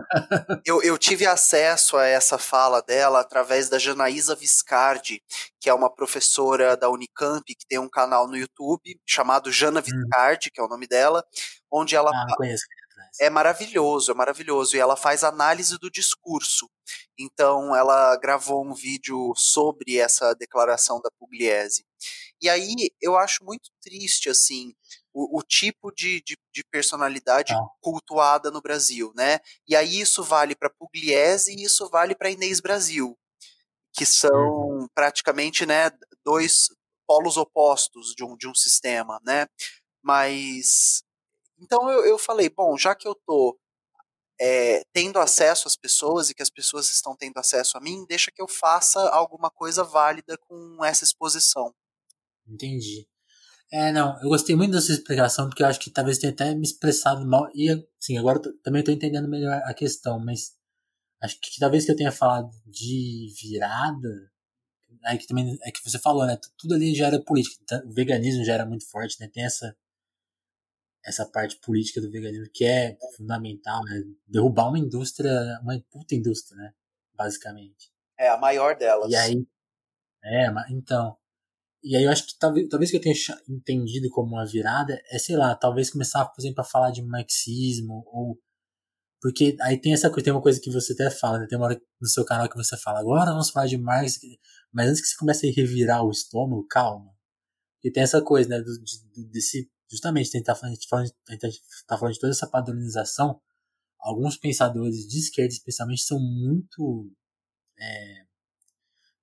Eu, eu tive acesso a essa fala dela através da Janaísa Viscardi, que é uma professora da Unicamp, que tem um canal no YouTube chamado Jana Viscardi, hum. que é o nome dela, onde ela. Ah, conheço. É maravilhoso, é maravilhoso. E ela faz análise do discurso. Então, ela gravou um vídeo sobre essa declaração da Pugliese. E aí, eu acho muito triste, assim, o, o tipo de, de, de personalidade ah. cultuada no Brasil, né? E aí isso vale para Pugliese e isso vale para Inês Brasil, que são uhum. praticamente, né, dois polos opostos de um, de um sistema, né? Mas então eu, eu falei, bom, já que eu tô é, tendo acesso às pessoas e que as pessoas estão tendo acesso a mim, deixa que eu faça alguma coisa válida com essa exposição. Entendi. É, não, eu gostei muito dessa explicação, porque eu acho que talvez tenha até me expressado mal. E, assim, agora também estou entendendo melhor a questão, mas acho que, que talvez que eu tenha falado de virada, aí que também é que você falou, né? Tudo ali já era política. Então, o veganismo já era muito forte, né? Tem essa essa parte política do veganismo que é fundamental, né? Derrubar uma indústria, uma puta indústria, né? Basicamente. É, a maior delas. E aí, é, então, e aí eu acho que talvez, talvez que eu tenha entendido como uma virada é, sei lá, talvez começar, por exemplo, a falar de marxismo ou porque aí tem essa coisa, tem uma coisa que você até fala, né? Tem uma hora no seu canal que você fala, agora vamos falar de Marx, mas antes que você comece a revirar o estômago, calma. E tem essa coisa, né, do, de, desse, justamente, tentar falando, a gente tá falando de toda essa padronização, alguns pensadores de esquerda, especialmente, são muito, é,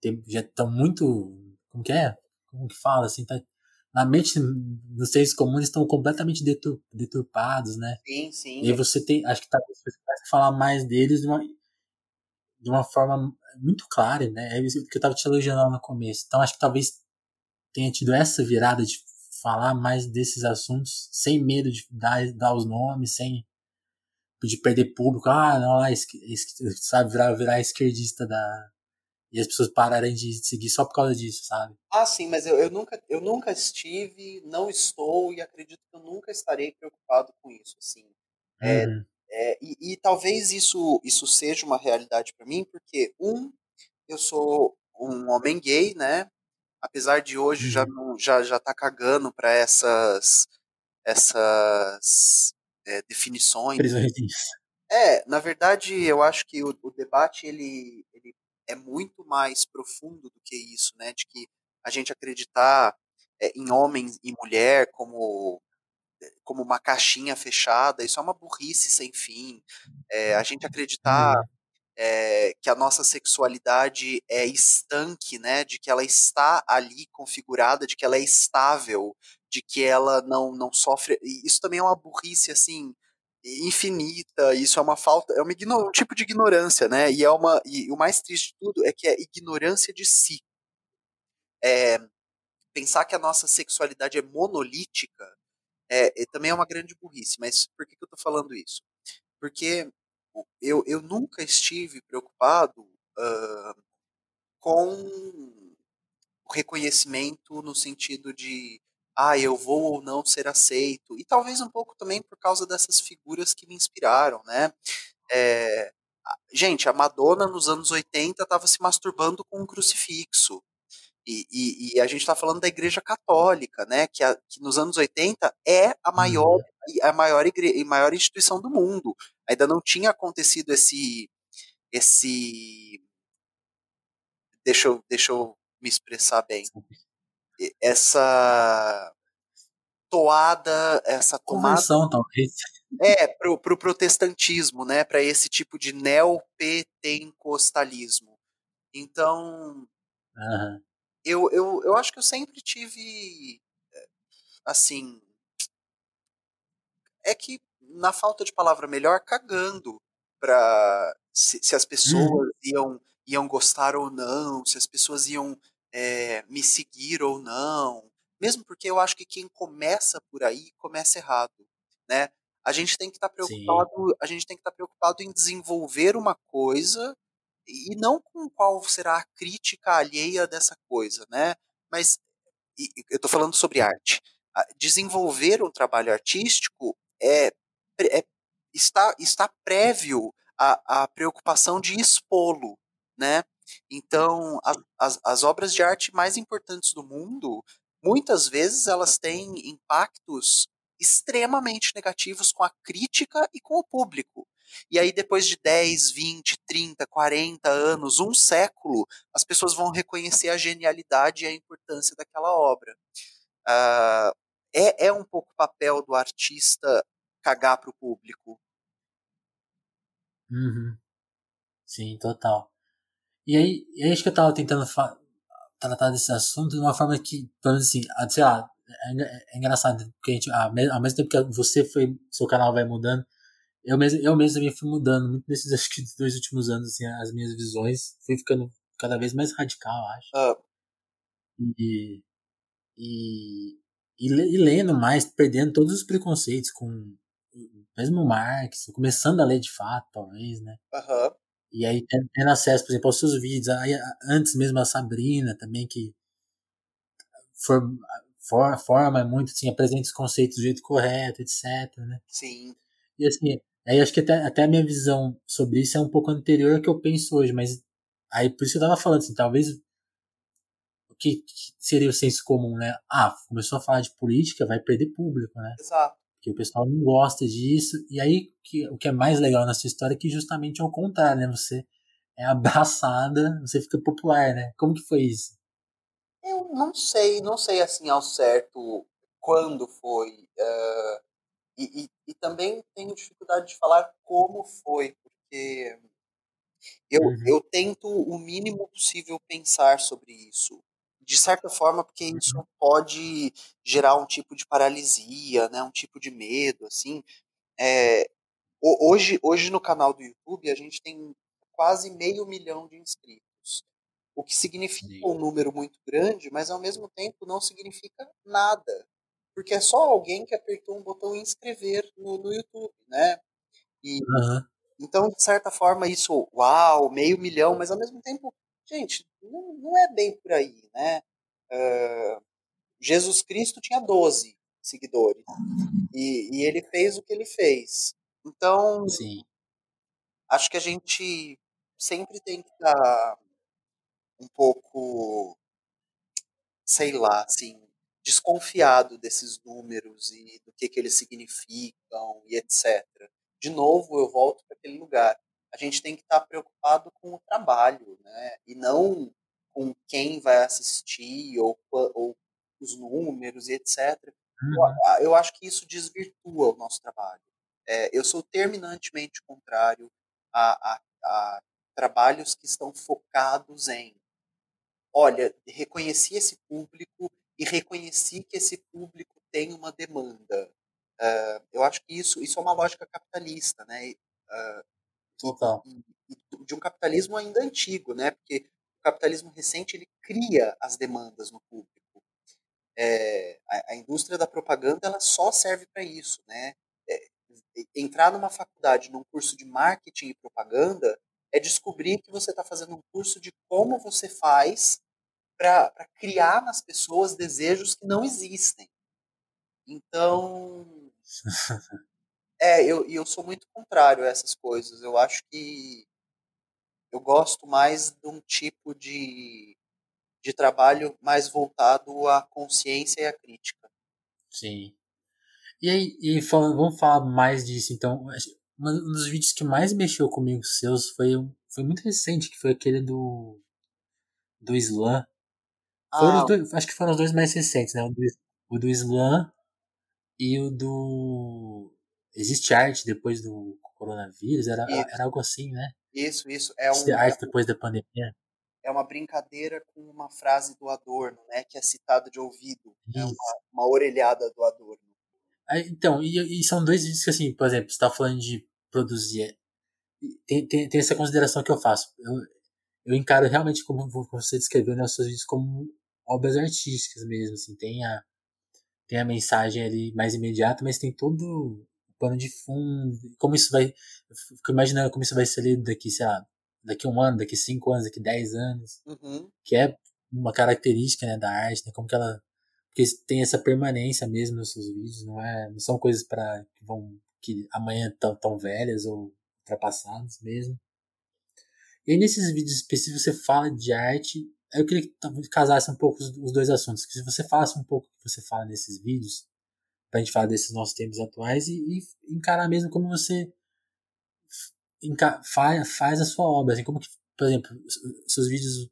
tem, já estão muito, como que é? Como que fala, assim, tá, na mente dos seres comuns estão completamente detur, deturpados, né? Sim, sim. E você tem, acho que talvez você começa a falar mais deles de uma, de uma forma muito clara, né? É isso que eu tava te elogiando no começo. Então acho que talvez tenha tido essa virada de falar mais desses assuntos sem medo de dar, dar os nomes, sem de perder público. Ah, não, lá, sabe, virar, virar esquerdista da, e as pessoas pararem de seguir só por causa disso, sabe? Ah, sim, mas eu, eu, nunca, eu nunca estive, não estou e acredito que eu nunca estarei preocupado com isso, assim. É, uhum. é, e, e, talvez isso, isso seja uma realidade para mim, porque, um, eu sou um homem gay, né? Apesar de hoje uhum. já, não, já, já tá cagando para essas, essas é, definições. É, na verdade, eu acho que o, o debate ele é muito mais profundo do que isso, né? De que a gente acreditar é, em homem e mulher como como uma caixinha fechada, isso é uma burrice sem fim. É, a gente acreditar é, que a nossa sexualidade é estanque, né? De que ela está ali configurada, de que ela é estável, de que ela não não sofre. Isso também é uma burrice assim infinita, isso é uma falta, é uma um tipo de ignorância, né? E é uma e o mais triste de tudo é que é ignorância de si. É, pensar que a nossa sexualidade é monolítica é, é, também é uma grande burrice. Mas por que, que eu estou falando isso? Porque eu, eu nunca estive preocupado uh, com o reconhecimento no sentido de ah, eu vou ou não ser aceito. E talvez um pouco também por causa dessas figuras que me inspiraram, né? É, gente, a Madonna nos anos 80 estava se masturbando com um crucifixo. E, e, e a gente está falando da Igreja Católica, né? Que, a, que, nos anos 80 é a maior, uhum. a maior, igre, maior instituição do mundo. Ainda não tinha acontecido esse. esse deixa eu, deixa eu me expressar bem essa toada, essa tomada. Conversão, talvez. É, pro, pro protestantismo, né? Para esse tipo de neopentecostalismo. Então, uhum. eu, eu, eu acho que eu sempre tive, assim, é que na falta de palavra melhor, cagando para se, se, as pessoas uhum. iam iam gostar ou não, se as pessoas iam é, me seguir ou não. Mesmo porque eu acho que quem começa por aí começa errado, né? A gente tem que estar tá preocupado, Sim. a gente tem que estar tá preocupado em desenvolver uma coisa e não com qual será a crítica alheia dessa coisa, né? Mas eu estou falando sobre arte. Desenvolver um trabalho artístico é, é está, está prévio à, à preocupação de expô-lo, né? Então, as, as, as obras de arte mais importantes do mundo, muitas vezes elas têm impactos extremamente negativos com a crítica e com o público. E aí, depois de 10, 20, 30, 40 anos, um século, as pessoas vão reconhecer a genialidade e a importância daquela obra. Uh, é, é um pouco o papel do artista cagar para o público. Uhum. Sim, total. E aí, é isso que eu tava tentando tratar desse assunto de uma forma que, pelo menos assim, sei lá, é, é engraçado, porque a gente, ao mesmo tempo que você foi, seu canal vai mudando, eu mesmo, eu mesmo também fui mudando muito nesses acho que dois últimos anos, assim, as minhas visões, fui ficando cada vez mais radical, acho. Ah. E, e, e, e, lendo mais, perdendo todos os preconceitos com mesmo Marx, começando a ler de fato, talvez, né? Uhum. E aí tendo acesso, por exemplo, aos seus vídeos, aí, antes mesmo a Sabrina também, que for, for, forma muito, assim, apresenta os conceitos do jeito correto, etc, né? Sim. E assim, aí acho que até, até a minha visão sobre isso é um pouco anterior ao que eu penso hoje, mas aí por isso que eu tava falando, assim, talvez o que seria o senso comum, né? Ah, começou a falar de política, vai perder público, né? Exato. Porque o pessoal não gosta disso, e aí que, o que é mais legal na sua história é que justamente é o contrário, né? Você é abraçada, você fica popular, né? Como que foi isso? Eu não sei, não sei assim ao certo quando foi. Uh, e, e, e, também tenho dificuldade de falar como foi, porque eu, uhum. eu tento o mínimo possível pensar sobre isso. De certa forma, porque isso uhum. pode gerar um tipo de paralisia, né, um tipo de medo, assim. É, hoje, hoje no canal do YouTube a gente tem quase meio milhão de inscritos o que significa Sim. um número muito grande, mas ao mesmo tempo não significa nada, porque é só alguém que apertou um botão inscrever no, no YouTube, né? E, uhum. Então, de certa forma, isso, uau, meio milhão, mas ao mesmo tempo, gente, não, não é bem por aí, né? Uh, Jesus Cristo tinha 12 seguidores e, e, ele fez o que ele fez. Então, Sim. acho que a gente sempre tem que estar um pouco, sei lá, assim, desconfiado desses números e do que, que eles significam e etc. De novo, eu volto para aquele lugar. A gente tem que estar preocupado com o trabalho, né? E não com quem vai assistir ou, ou os números e etc. Uhum. Eu, eu, acho que isso desvirtua o nosso trabalho. É, eu sou terminantemente contrário a, a, a trabalhos que estão focados em olha, reconheci esse público e reconheci que esse público tem uma demanda. Uh, eu acho que isso, isso é uma lógica capitalista, né? Uh, Total. de um capitalismo ainda antigo, né? Porque o capitalismo recente ele cria as demandas no público. É, a, a, indústria da propaganda ela só serve para isso, né? É, entrar numa faculdade, num curso de marketing e propaganda, é descobrir que você está fazendo um curso de como você faz para criar nas pessoas desejos que não existem. Então, é, eu, eu sou muito contrário a essas coisas. Eu acho que eu gosto mais de um tipo de, de trabalho mais voltado à consciência e à crítica. Sim. E aí, e falando, vamos falar mais disso, então. Um dos vídeos que mais mexeu comigo seus foi, foi muito recente, que foi aquele do do Slam, ah, dois, acho que foram os dois mais recentes, né? O do, o do Slam e o do. Existe arte depois do coronavírus? Era, era algo assim, né? Isso, isso. É um, arte depois da pandemia. É uma brincadeira com uma frase do Adorno, né? Que é citada de ouvido. É uma, uma orelhada do Adorno. Então, e, e, são dois vídeos que, assim, por exemplo, você tá falando de produzir. Tem, tem, tem essa consideração que eu faço. Eu, eu encaro realmente como você descreveu né, os seus vídeos como obras artísticas mesmo, assim, tem a, tem a mensagem ali mais imediata, mas tem todo pano de fundo, como isso vai, fico imaginando como isso vai ser lido daqui, sei lá, daqui um ano, daqui cinco anos, daqui dez anos, uhum. que é uma característica, né, da arte, né, como que ela, porque tem essa permanência mesmo nos seus vídeos, não é, não são coisas para que vão, que amanhã estão tão velhas ou ultrapassadas mesmo. E aí, nesses vídeos específicos você fala de arte. Eu queria que casasse um pouco os, os dois assuntos. Que se você falasse um pouco o que você fala nesses vídeos, pra gente falar desses nossos tempos atuais e, e encarar mesmo como você faz, faz a sua obra. Assim, como que, por exemplo, seus vídeos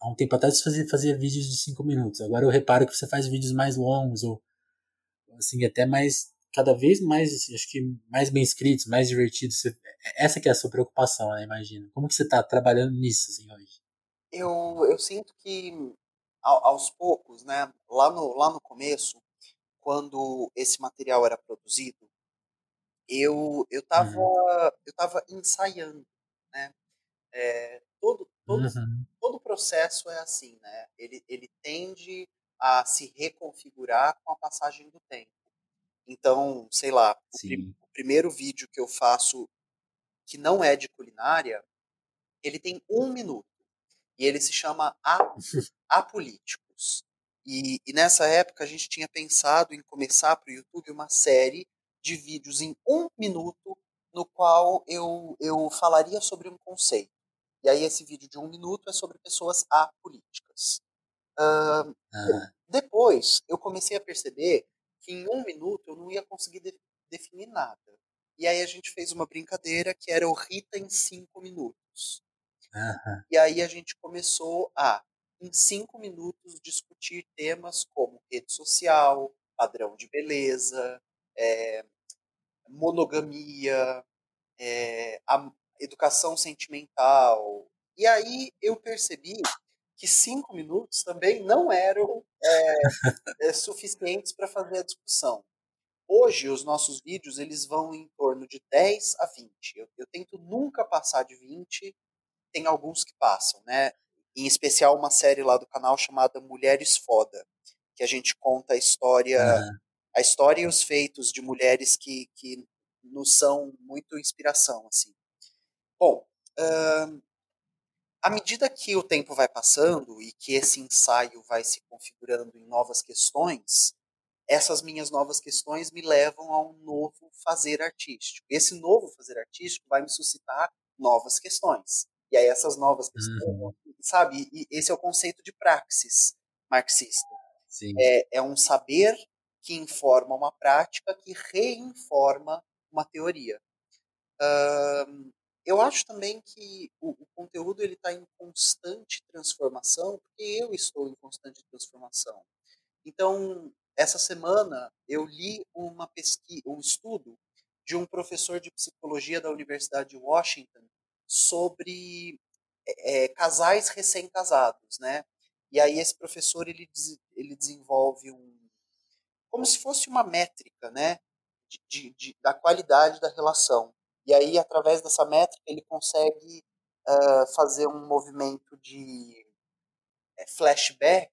há um tempo atrás você fazia, fazia vídeos de 5 minutos. Agora eu reparo que você faz vídeos mais longos ou assim até mais cada vez mais, assim, acho que mais bem escritos, mais divertidos. Essa que é a sua preocupação, né? Imagino. Como que você está trabalhando nisso, assim, hoje? Eu, eu sinto que, aos poucos, né? Lá no, lá no começo, quando esse material era produzido, eu eu estava uhum. eu tava ensaiando, né? É, todo todo uhum. todo processo é assim, né? Ele ele tende a se reconfigurar com a passagem do tempo. Então, sei lá, o, prim o, primeiro vídeo que eu faço que não é de culinária, ele tem um minuto. E ele se chama Apolíticos. E, e nessa época a gente tinha pensado em começar para o YouTube uma série de vídeos em um minuto no qual eu, eu falaria sobre um conceito. E aí esse vídeo de um minuto é sobre pessoas apolíticas. Uh, uhum. Depois eu comecei a perceber que em um minuto eu não ia conseguir de definir nada. E aí a gente fez uma brincadeira que era o Rita em cinco minutos. E aí a gente começou a, em cinco minutos, discutir temas como rede social, padrão de beleza, é, monogamia, é, educação sentimental. E aí eu percebi que cinco minutos também não eram é, suficientes para fazer a discussão. Hoje, os nossos vídeos eles vão em torno de 10 a 20. Eu, eu tento nunca passar de 20, tem alguns que passam, né? Em especial uma série lá do canal chamada Mulheres Foda, que a gente conta a história, uhum. a história e os feitos de mulheres que, que nos são muito inspiração, assim. Bom, uh, à medida que o tempo vai passando e que esse ensaio vai se configurando em novas questões, essas minhas novas questões me levam a um novo fazer artístico. Esse novo fazer artístico vai me suscitar novas questões. E aí essas novas questões, uhum. Sabe, e esse é o conceito de praxis marxista. É, é um saber que informa uma prática que reinforma uma teoria. Uh, eu acho também que o, o conteúdo ele está em constante transformação, porque eu estou em constante transformação. Então, essa semana eu li uma pesquisa, um estudo de um professor de psicologia da Universidade de Washington sobre é, casais recém-casados, né? E aí esse professor ele, ele desenvolve um como se fosse uma métrica, né? De, de, de, da qualidade da relação. E aí, através dessa métrica, ele consegue uh, fazer um movimento de é, flashback.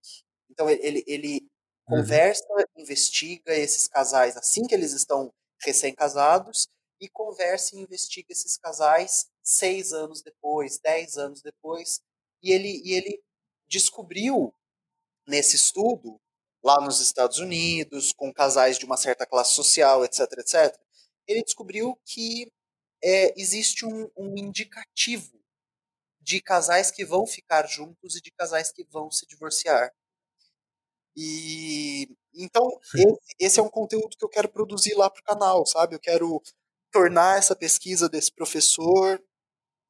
Então, ele, ele uhum. conversa, investiga esses casais assim que eles estão recém-casados e conversa e investiga esses casais seis anos depois, dez anos depois. E ele, e ele descobriu nesse estudo, lá nos Estados Unidos, com casais de uma certa classe social, etc., etc., ele descobriu que é, existe um, um indicativo de casais que vão ficar juntos e de casais que vão se divorciar. E então esse, esse, é um conteúdo que eu quero produzir lá para o canal, sabe? Eu quero tornar essa pesquisa desse professor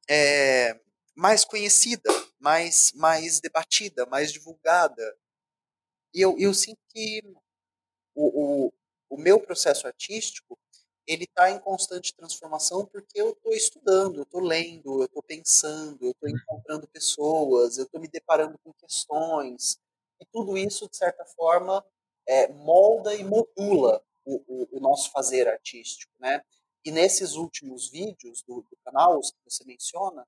é, mais conhecida, mais mais debatida, mais divulgada. E eu, eu sinto que o, o, o meu processo artístico ele está em constante transformação porque eu estou estudando, eu estou lendo, eu estou pensando, eu estou uhum. encontrando pessoas, eu estou me deparando com questões. E tudo isso, de certa forma, é, molda e modula o, o, o, nosso fazer artístico. Né? E nesses últimos vídeos do, do canal, os que você menciona,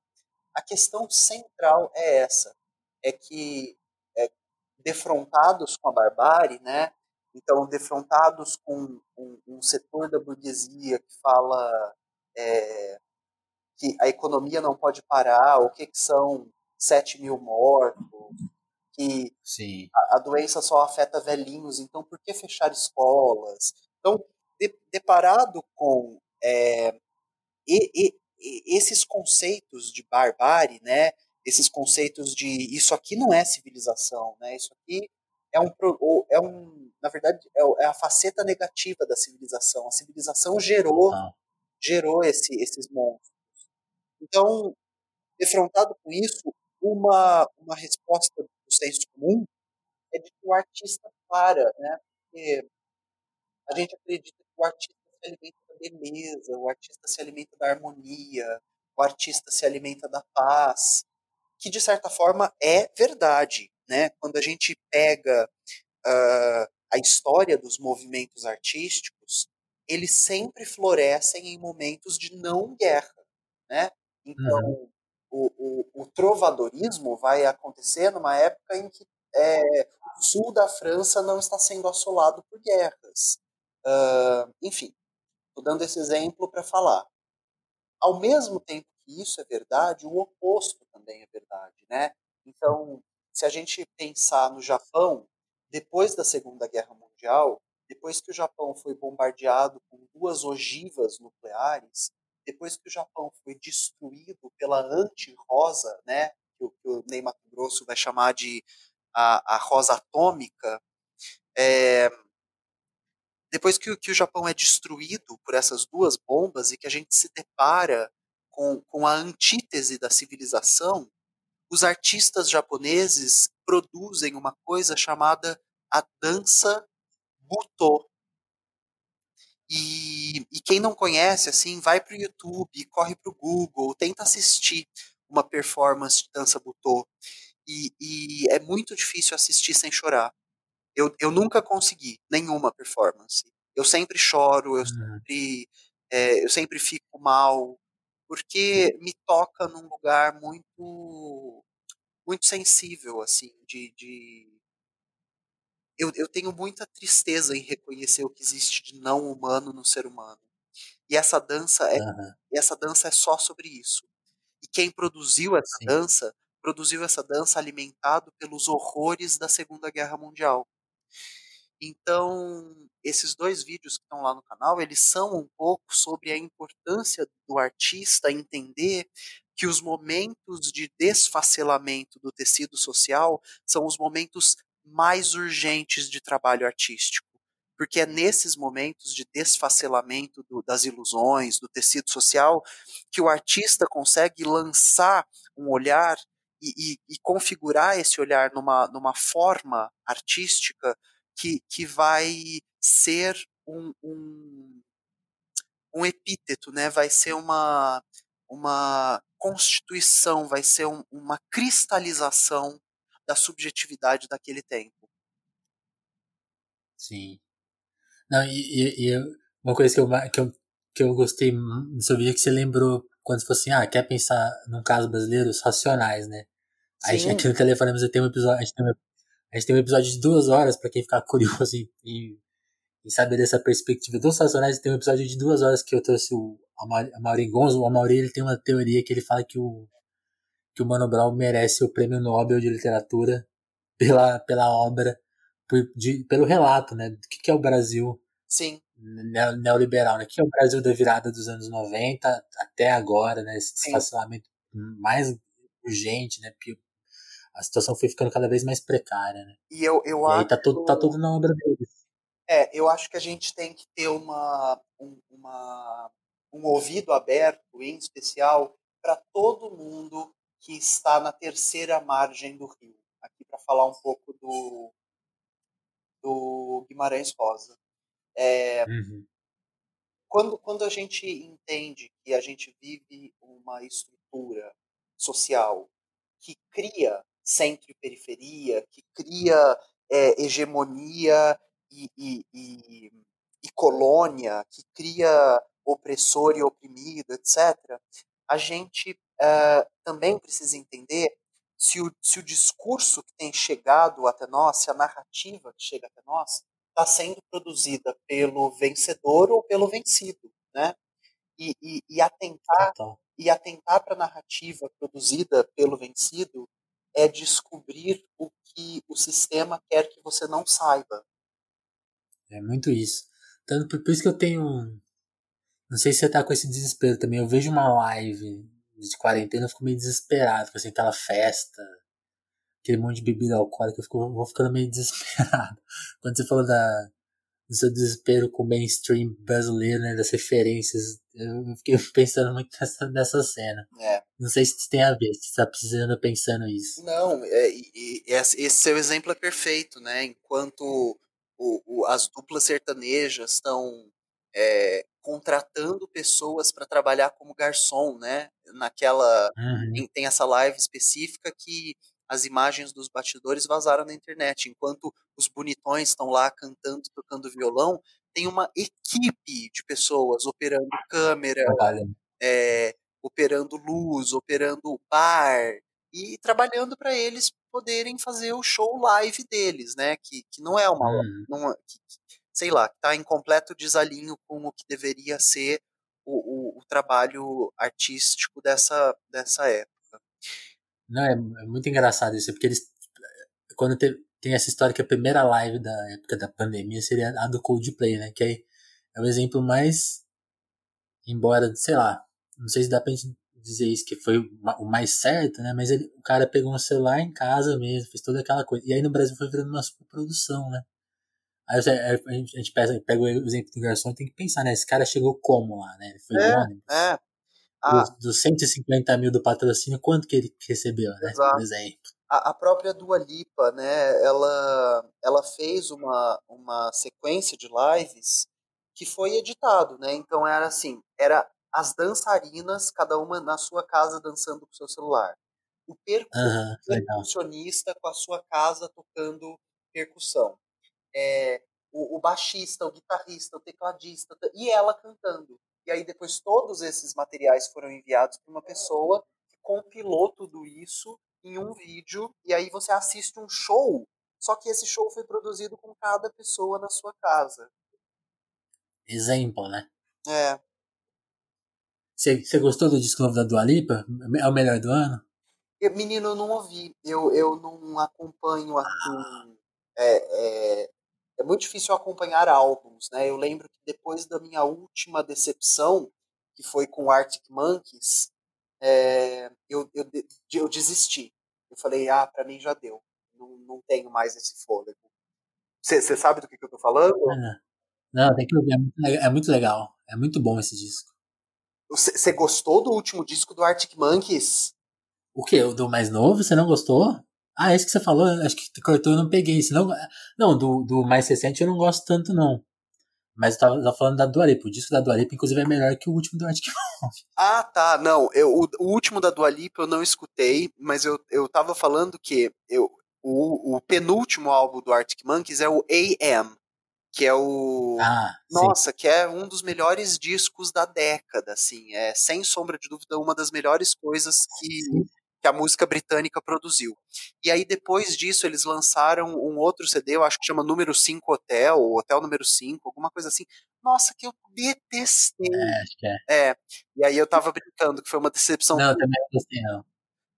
a questão central é essa, é que é, defrontados com a barbárie, né? Então, defrontados com um, um setor da burguesia que fala é, que a economia não pode parar, o que, que são 7 mil mortos, que a, a, doença só afeta velhinhos, então por que fechar escolas? Então, de, deparado com é, e, e, e esses conceitos de barbárie, né, esses conceitos de isso aqui não é civilização, né, isso aqui é um, é um na verdade, é, é a faceta negativa da civilização. A civilização gerou, gerou esse, esses monstros. Então, defrontado com isso, uma, uma resposta do senso comum é de que o artista para, né? Porque a gente acredita que o artista se alimenta da beleza, o artista se alimenta da harmonia, o artista se alimenta da paz, que de certa forma é verdade, né? Quando a gente pega uh, a história dos movimentos artísticos, eles sempre florescem em momentos de não guerra, né? Então, uhum. o, o, o, trovadorismo vai acontecer numa época em que é, o sul da França não está sendo assolado por guerras. Uh, enfim, estou dando esse exemplo para falar. Ao mesmo tempo que isso é verdade, o oposto também é verdade, né? Então, se a gente pensar no Japão, depois da Segunda Guerra Mundial, depois que o Japão foi bombardeado com duas ogivas nucleares, depois que o Japão foi destruído pela anti-rosa, né, que o, que o Ney Mato Grosso vai chamar de a, a rosa atômica, é, depois que, que, o Japão é destruído por essas duas bombas e que a gente se depara com, com a antítese da civilização, os artistas japoneses produzem uma coisa chamada a dança Butô. E, e quem não conhece, assim, vai para o YouTube, corre para o Google, tenta assistir uma performance de dança Butô. E, e, é muito difícil assistir sem chorar. Eu, eu nunca consegui nenhuma performance. Eu sempre choro, eu uhum. sempre, é, eu sempre fico mal, porque me toca num lugar muito muito sensível assim de, de... Eu, eu tenho muita tristeza em reconhecer o que existe de não humano no ser humano e essa dança é uhum. essa dança é só sobre isso e quem produziu essa Sim. dança produziu essa dança alimentado pelos horrores da Segunda Guerra Mundial então, esses dois vídeos que estão lá no canal, eles são um pouco sobre a importância do artista entender que os momentos de desfacelamento do tecido social são os momentos mais urgentes de trabalho artístico. Porque é nesses momentos de desfacelamento do, das ilusões, do tecido social, que o artista consegue lançar um olhar e, e, e configurar esse olhar numa, numa forma artística que, que vai ser um, um, um epíteto, né? vai ser uma, uma constituição, vai ser um, uma cristalização da subjetividade daquele tempo. Sim. Não, e, e, uma coisa que eu, que eu, que eu gostei no seu vídeo é que você lembrou quando você falou assim, ah, quer pensar num caso brasileiro, os racionais, né? Sim. Aí aqui no Telefonema você tem um episódio, a gente tem um a gente tem um episódio de duas horas, para quem ficar curioso em, em, em, saber dessa perspectiva dos Racionais. Tem um episódio de duas horas que eu trouxe o Amaury Gonzo. O Amaury ele tem uma teoria que ele fala que o, que o Mano Brown merece o prêmio Nobel de Literatura pela, pela obra, por, de, pelo relato, né? Do que, que é o Brasil Sim. neoliberal, né? O que é o Brasil da virada dos anos 90 até agora, né? Esse desfacelamento mais urgente, né? A situação foi ficando cada vez mais precária, né? E eu, eu e acho. Aí tá tudo, tá tudo na obra deles. É, eu acho que a gente tem que ter uma, um, uma, um ouvido aberto, em especial, para todo mundo que está na terceira margem do rio. Aqui para falar um pouco do, do Guimarães Rosa. É, uhum. quando, quando a gente entende que a gente vive uma estrutura social que cria centro e periferia, que cria é, hegemonia e, e, e, e, colônia, que cria opressor e oprimido, etc., a gente uh, também precisa entender se o, se o discurso que tem chegado até nós, se a narrativa que chega até nós, está sendo produzida pelo vencedor ou pelo vencido, né? E, e, e atentar e atentar para a narrativa produzida pelo vencido é descobrir o que o sistema quer que você não saiba. É muito isso. Tanto por isso que eu tenho. Não sei se você tá com esse desespero também. Eu vejo uma live de quarentena, eu fico meio desesperado, com assim, aquela festa, aquele monte de bebida alcoólica, eu, fico, eu vou ficando meio desesperado. Quando você falou da, do seu desespero com o mainstream brasileiro, né, das referências, eu fiquei pensando muito nessa, nessa cena. É. Não sei se tem a ver, se está precisando pensando isso. Não, é, esse seu exemplo é perfeito, né? Enquanto o, o, as duplas sertanejas estão é, contratando pessoas para trabalhar como garçom, né? Naquela uhum. tem essa live específica que as imagens dos batidores vazaram na internet, enquanto os bonitões estão lá cantando, tocando violão, tem uma equipe de pessoas operando câmera, é, operando luz, operando bar e trabalhando para eles poderem fazer o show live deles, né? Que, que não é uma, uhum. uma que, sei lá, está em completo desalinho com o que deveria ser o, o, o, trabalho artístico dessa, dessa época. Não, é, é muito engraçado isso, porque eles. Quando te, tem essa história que a primeira live da época da pandemia seria a do Coldplay, né? Que aí é o exemplo mais. Embora, sei lá, não sei se dá pra gente dizer isso que foi o mais certo, né? Mas ele, o cara pegou um celular em casa mesmo, fez toda aquela coisa. E aí no Brasil foi virando uma superprodução, né? Aí a gente, a gente pega, pega o exemplo do garçom e tem que pensar, né? Esse cara chegou como lá, né? Ele foi é, ônibus. É. Ah. Dos, dos 150 mil do patrocínio, quanto que ele recebeu, né? Exato. Por exemplo. A, a, própria Dua Lipa, né? Ela, ela fez uma, uma sequência de lives que foi editado, né? Então era assim, era as dançarinas, cada uma na sua casa dançando com o seu celular. O percussionista uhum, com a sua casa tocando percussão. É, o, o, baixista, o guitarrista, o tecladista, e ela cantando. E aí depois todos esses materiais foram enviados para uma pessoa que compilou tudo isso em um vídeo, e aí você assiste um show, só que esse show foi produzido com cada pessoa na sua casa. Exemplo, né? É. Você gostou do disco novo da Dua Lipa? É o melhor do ano? Eu, menino, eu não ouvi. Eu, eu não acompanho assim. É, é, é muito difícil acompanhar álbuns, né? Eu lembro que depois da minha última decepção, que foi com Arctic Monkeys, é, eu, eu, eu desisti. Eu falei, ah, para mim já deu. Não, não tenho mais esse fôlego. Você sabe do que, que eu tô falando? Não, tem que ouvir. É muito legal. É muito bom esse disco. Você gostou do último disco do Arctic Monkeys? O que? O do mais novo? Você não gostou? Ah, esse que você falou, acho que cortou eu não peguei. Senão, não, do, do mais recente eu não gosto tanto, não. Mas eu tava, tava falando da Dua Lipa. O disco da Dua Lipa, inclusive, é melhor que o último do Arctic Monkeys. Ah, tá. Não, eu, o, o, último da Dua Lipa eu não escutei, mas eu, eu tava falando que eu, o, o penúltimo álbum do Arctic Monkeys é o AM que é o ah, nossa que é um dos melhores discos da década assim é sem sombra de dúvida uma das melhores coisas que, que a música britânica produziu e aí depois disso eles lançaram um outro CD eu acho que chama número 5 Hotel ou Hotel número 5 alguma coisa assim nossa que eu detestei é, acho que é. é e aí eu tava brincando que foi uma decepção não eu também não gostei não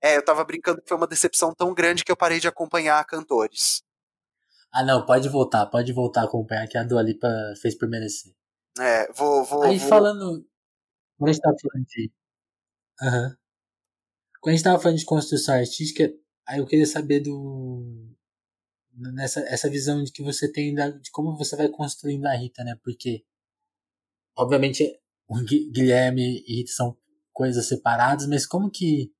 é eu tava brincando que foi uma decepção tão grande que eu parei de acompanhar cantores ah, não, pode voltar, pode voltar a acompanhar que a Dua Lipa fez por merecer. É, vou. vou Aí vou... falando. Quando a gente tava falando de. Aham. Uhum. Quando a gente tava falando de construção artística, aí eu queria saber do. Nessa essa visão de que você tem da, de como você vai construindo a Rita, né? Porque, obviamente, o Guilherme e Rita são coisas separadas, mas como que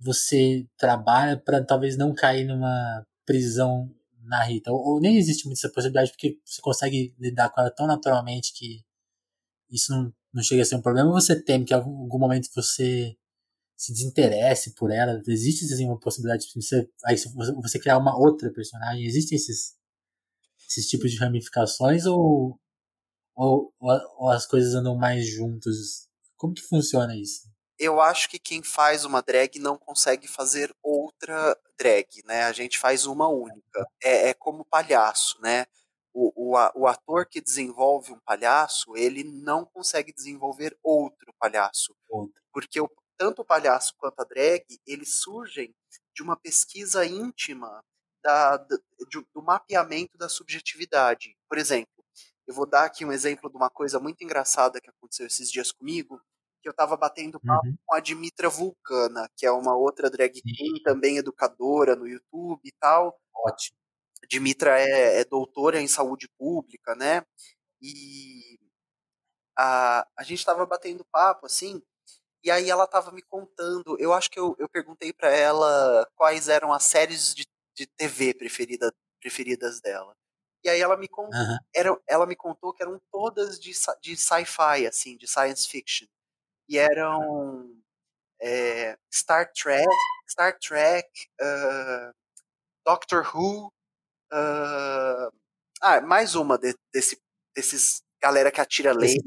você trabalha para talvez não cair numa prisão na Rita. Ou, ou, nem existe muita essa possibilidade porque você consegue lidar com ela tão naturalmente que isso não, não chega a ser um problema. Ou você teme que em algum momento você se desinteresse por ela? Existe assim, uma possibilidade de você, aí você criar uma outra personagem? Existem esses, esses tipos de ramificações ou, ou, ou as coisas andam mais juntos? Como que funciona isso? eu acho que quem faz uma drag não consegue fazer outra drag, né? A gente faz uma única. É, é como palhaço, né? O, o, o, ator que desenvolve um palhaço, ele não consegue desenvolver outro palhaço. Outro. Porque o, tanto o palhaço quanto a drag, eles surgem de uma pesquisa íntima da, do, do mapeamento da subjetividade. Por exemplo, eu vou dar aqui um exemplo de uma coisa muito engraçada que aconteceu esses dias comigo, que eu estava batendo papo uhum. com a Dimitra Vulcana, que é uma outra drag queen, também educadora no YouTube e tal. Ótimo. Dimitra é, é doutora em saúde pública, né? E a, a gente estava batendo papo, assim, e aí ela estava me contando, eu acho que eu, eu perguntei para ela quais eram as séries de, de TV preferida, preferidas dela. E aí ela me contou, uhum. era, ela me contou que eram todas de, de sci-fi, assim, de science fiction. E eram é, Star Trek, Star Trek, uh, Doctor Who, uh, ah, mais uma de, desse, desses galera que atira laser.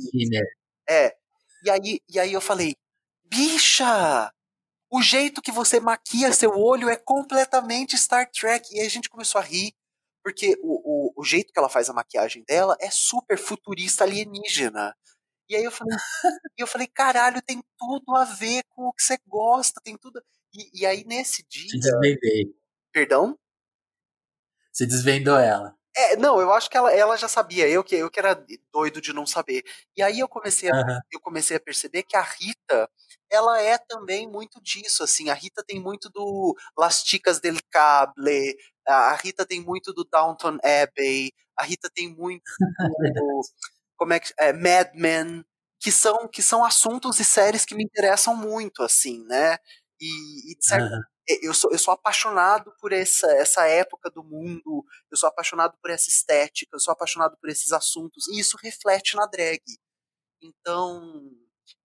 É. E aí, e aí eu falei, bicha, o jeito que você maquia seu olho é completamente Star Trek. E aí a gente começou a rir porque o, o, o jeito que ela faz a maquiagem dela é super futurista alienígena. E aí eu falei, eu falei, caralho, tem tudo a ver com o que você gosta, tem tudo. E, e aí nesse dia. Te desvendei. Perdão? Você desvendou ela. É, não, eu acho que ela, ela já sabia, eu que, eu que era doido de não saber. E aí eu comecei, a, uhum. eu comecei a perceber que a Rita, ela é também muito disso, assim, a Rita tem muito do Las Chicas del Cable, a Rita tem muito do Downton Abbey, a Rita tem muito do, como é que é, Mad Men, que são que são assuntos e séries que me interessam muito, assim, né? E, e de certo, uhum. Eu, sou, eu sou apaixonado por essa, essa época do mundo, eu sou apaixonado por essa estética, eu sou apaixonado por esses assuntos, e isso reflete na drag. Então,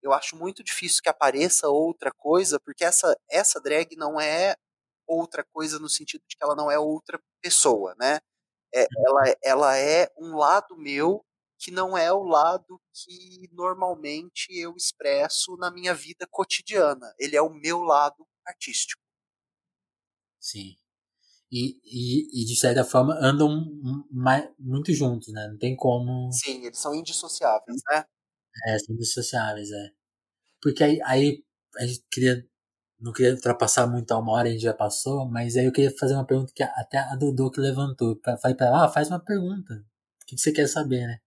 eu acho muito difícil que apareça outra coisa, porque essa, essa drag não é outra coisa no sentido de que ela não é outra pessoa, né? É, uhum. ela, ela é um lado meu que não é o lado que normalmente eu expresso na minha vida cotidiana. Ele é o meu lado artístico. Sim. E, e, e de certa forma andam mais, muito juntos, né? Não tem como. Sim, eles são indissociáveis, né? É, são indissociáveis, é. Porque aí, aí a gente queria. Não queria ultrapassar muito a uma hora, a gente já passou, mas aí eu queria fazer uma pergunta que até a Dodô que levantou. Falei pra ela, ah, faz uma pergunta. O que você quer saber, né?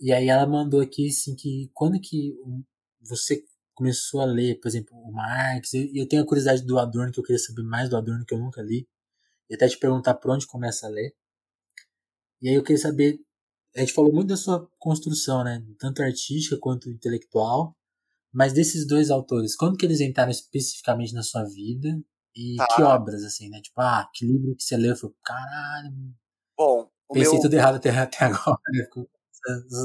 E aí ela mandou aqui assim que quando que você começou a ler, por exemplo, o Marx, e eu tenho a curiosidade do Adorno, que eu queria saber mais do Adorno, que eu nunca li, e até te perguntar por onde começa a ler. E aí eu queria saber, a gente falou muito da sua construção, né, tanto artística quanto intelectual, mas desses dois autores, quando que eles entraram especificamente na sua vida e tá. que obras, assim, né, tipo, ah, que livro que você leu, eu falei, caralho, Bom, pensei meu... tudo errado até, até agora, né,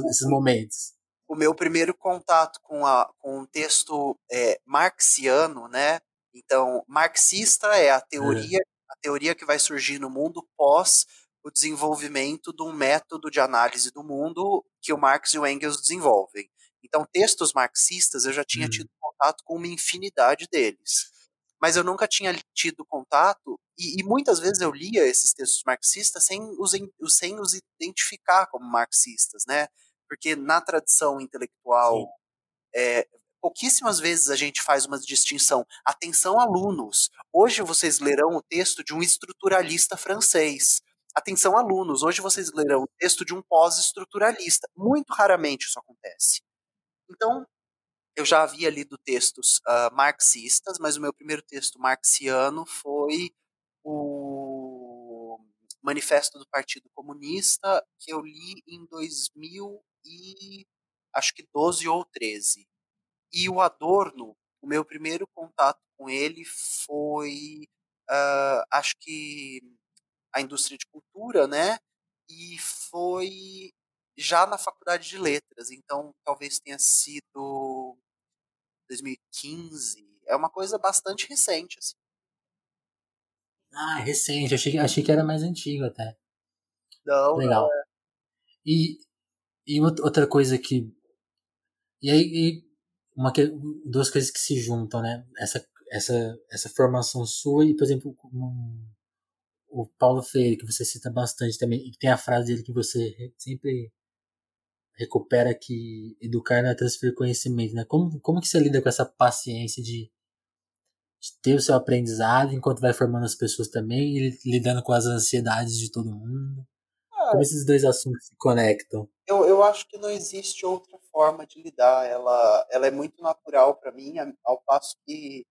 esses momentos? O meu primeiro contato com, a, com um texto é, marxiano, né? Então, marxista é a teoria, é. a teoria que vai surgir no mundo pós o desenvolvimento de um método de análise do mundo que o Marx e o Engels desenvolvem. Então, textos marxistas eu já tinha hum. tido contato com uma infinidade deles mas eu nunca tinha tido contato, e, e, muitas vezes eu lia esses textos marxistas sem os, sem os identificar como marxistas, né? Porque na tradição intelectual, é, pouquíssimas vezes a gente faz uma distinção. Atenção, alunos! Hoje vocês lerão o texto de um estruturalista francês. Atenção, alunos! Hoje vocês lerão o texto de um pós-estruturalista. Muito raramente isso acontece. Então, eu já havia lido textos uh, marxistas, mas o meu primeiro texto marxiano foi o Manifesto do Partido Comunista, que eu li em 2000 e acho que 12 ou 13. E o Adorno, o meu primeiro contato com ele foi, uh, acho que a indústria de cultura, né? E foi já na faculdade de letras, então talvez tenha sido 2015. É uma coisa bastante recente, assim. Ah, é recente. Achei, achei que era mais antigo até. Não, Legal. Não é. E, e outra coisa que. E aí, e uma duas coisas que se juntam, né? Essa, essa, essa formação sua e, por exemplo, um, o Paulo Freire, que você cita bastante também, e tem a frase dele que você sempre recupera que educar não é transferir conhecimento, né? Como, como que você lida com essa paciência de, de ter o seu aprendizado enquanto vai formando as pessoas também e lidando com as ansiedades de todo mundo? Como esses dois assuntos se conectam? Eu, eu acho que não existe outra forma de lidar. Ela, ela é muito natural para mim, ao passo que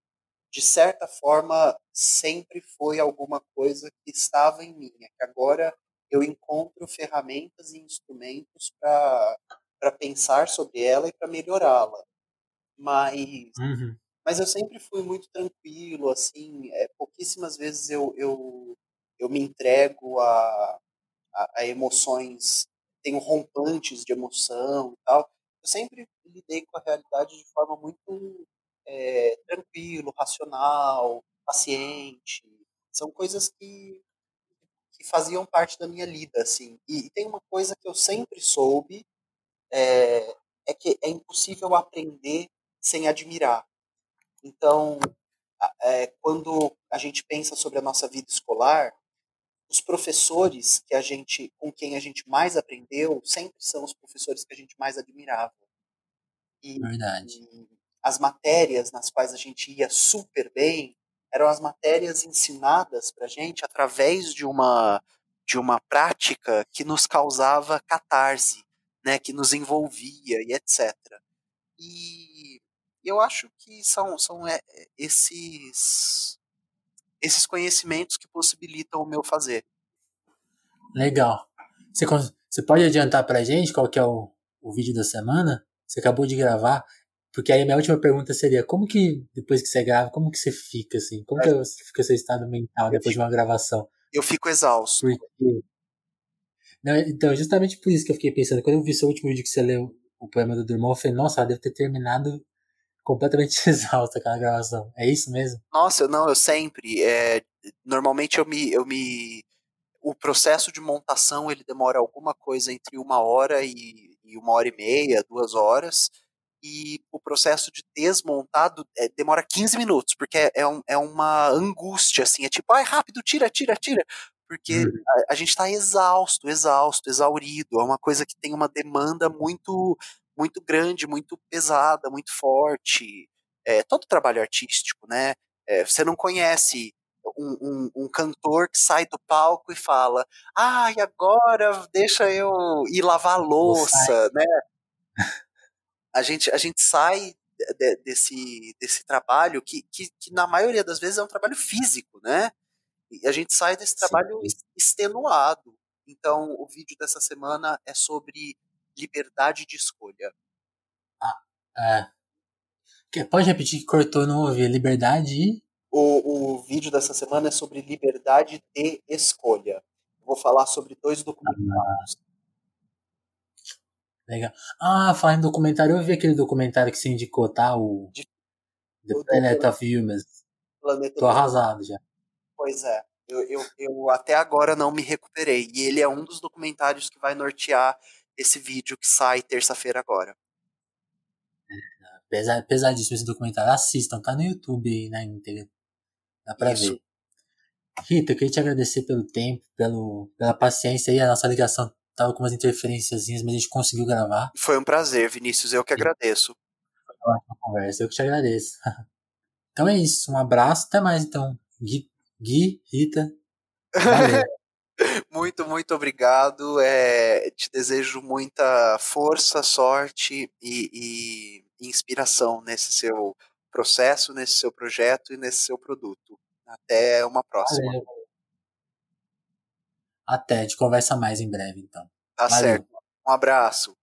de certa forma, sempre foi alguma coisa que estava em mim. É que agora eu encontro ferramentas e instrumentos para pensar sobre ela e para melhorá-la. Mas, uhum. mas eu sempre fui muito tranquilo, assim, é, pouquíssimas vezes eu, eu, eu me entrego a, a, a emoções, tenho rompantes de emoção e tal. Eu sempre lidei com a realidade de forma muito é, tranquilo, racional, paciente. São coisas que, que faziam parte da minha lida, assim. E, e tem uma coisa que eu sempre soube, é, é que é impossível aprender sem admirar. Então, é, quando a gente pensa sobre a nossa vida escolar, os professores que a gente, com quem a gente mais aprendeu, sempre são os professores que a gente mais admirava. E, Verdade. E, as matérias nas quais a gente ia super bem eram as matérias ensinadas para a gente através de uma de uma prática que nos causava catarse, né, que nos envolvia e etc. E eu acho que são, são é, esses esses conhecimentos que possibilitam o meu fazer. Legal. Você, você pode adiantar para a gente qual que é o, o vídeo da semana? Você acabou de gravar. Porque aí a minha última pergunta seria, como que, depois que você grava, como que você fica, assim? Como que fica seu estado mental depois de uma gravação? Eu fico exausto. Porque... Não, então, justamente por isso que eu fiquei pensando, quando eu vi seu último vídeo que você leu o poema do Drummond, eu falei, nossa, ela deve ter terminado completamente exausta aquela gravação. É isso mesmo? Nossa, não, eu sempre. É, normalmente eu me, eu me. O processo de montação ele demora alguma coisa entre uma hora e, e uma hora e meia, duas horas e o processo de desmontado é, demora 15 minutos, porque é, é, um, é, uma angústia, assim, é tipo, ai, rápido, tira, tira, tira, porque uhum. a, a, gente está exausto, exausto, exaurido, é uma coisa que tem uma demanda muito, muito grande, muito pesada, muito forte, é, todo trabalho artístico, né, é, você não conhece um, um, um, cantor que sai do palco e fala, ai, ah, agora deixa eu ir lavar a louça, né, a gente, a gente sai de, desse, desse trabalho que, que, que, na maioria das vezes é um trabalho físico, né? E a gente sai desse trabalho Sim. extenuado. Então, o vídeo dessa semana é sobre liberdade de escolha. Ah, é. Pode repetir que cortou, não ouvi. Liberdade e... O, o vídeo dessa semana é sobre liberdade de escolha. Vou falar sobre dois documentários. Ah. Legal. Ah, falando em documentário, eu vi aquele documentário que você indicou, tá? O The Planet of Humans. Planeta Tô arrasado já. Pois é. Eu, eu, eu até agora não me recuperei. E ele é um dos documentários que vai nortear esse vídeo que sai terça-feira agora. É, pesadíssimo esse documentário. Assistam, tá no YouTube aí na íntegra. Dá pra Isso. ver. Rita, eu queria te agradecer pelo tempo, pelo, pela paciência aí. A nossa ligação tava com umas interferências, mas a gente conseguiu gravar. Foi um prazer, Vinícius, eu que agradeço. Foi uma ótima conversa, eu que te agradeço. então é isso, um abraço, até mais então. Gui, Gui Rita. Valeu. muito, muito obrigado. É, te desejo muita força, sorte e, e inspiração nesse seu processo, nesse seu projeto e nesse seu produto. Até uma próxima. Valeu. Até, a gente conversa mais em breve, então. Tá Valeu. certo. Um abraço.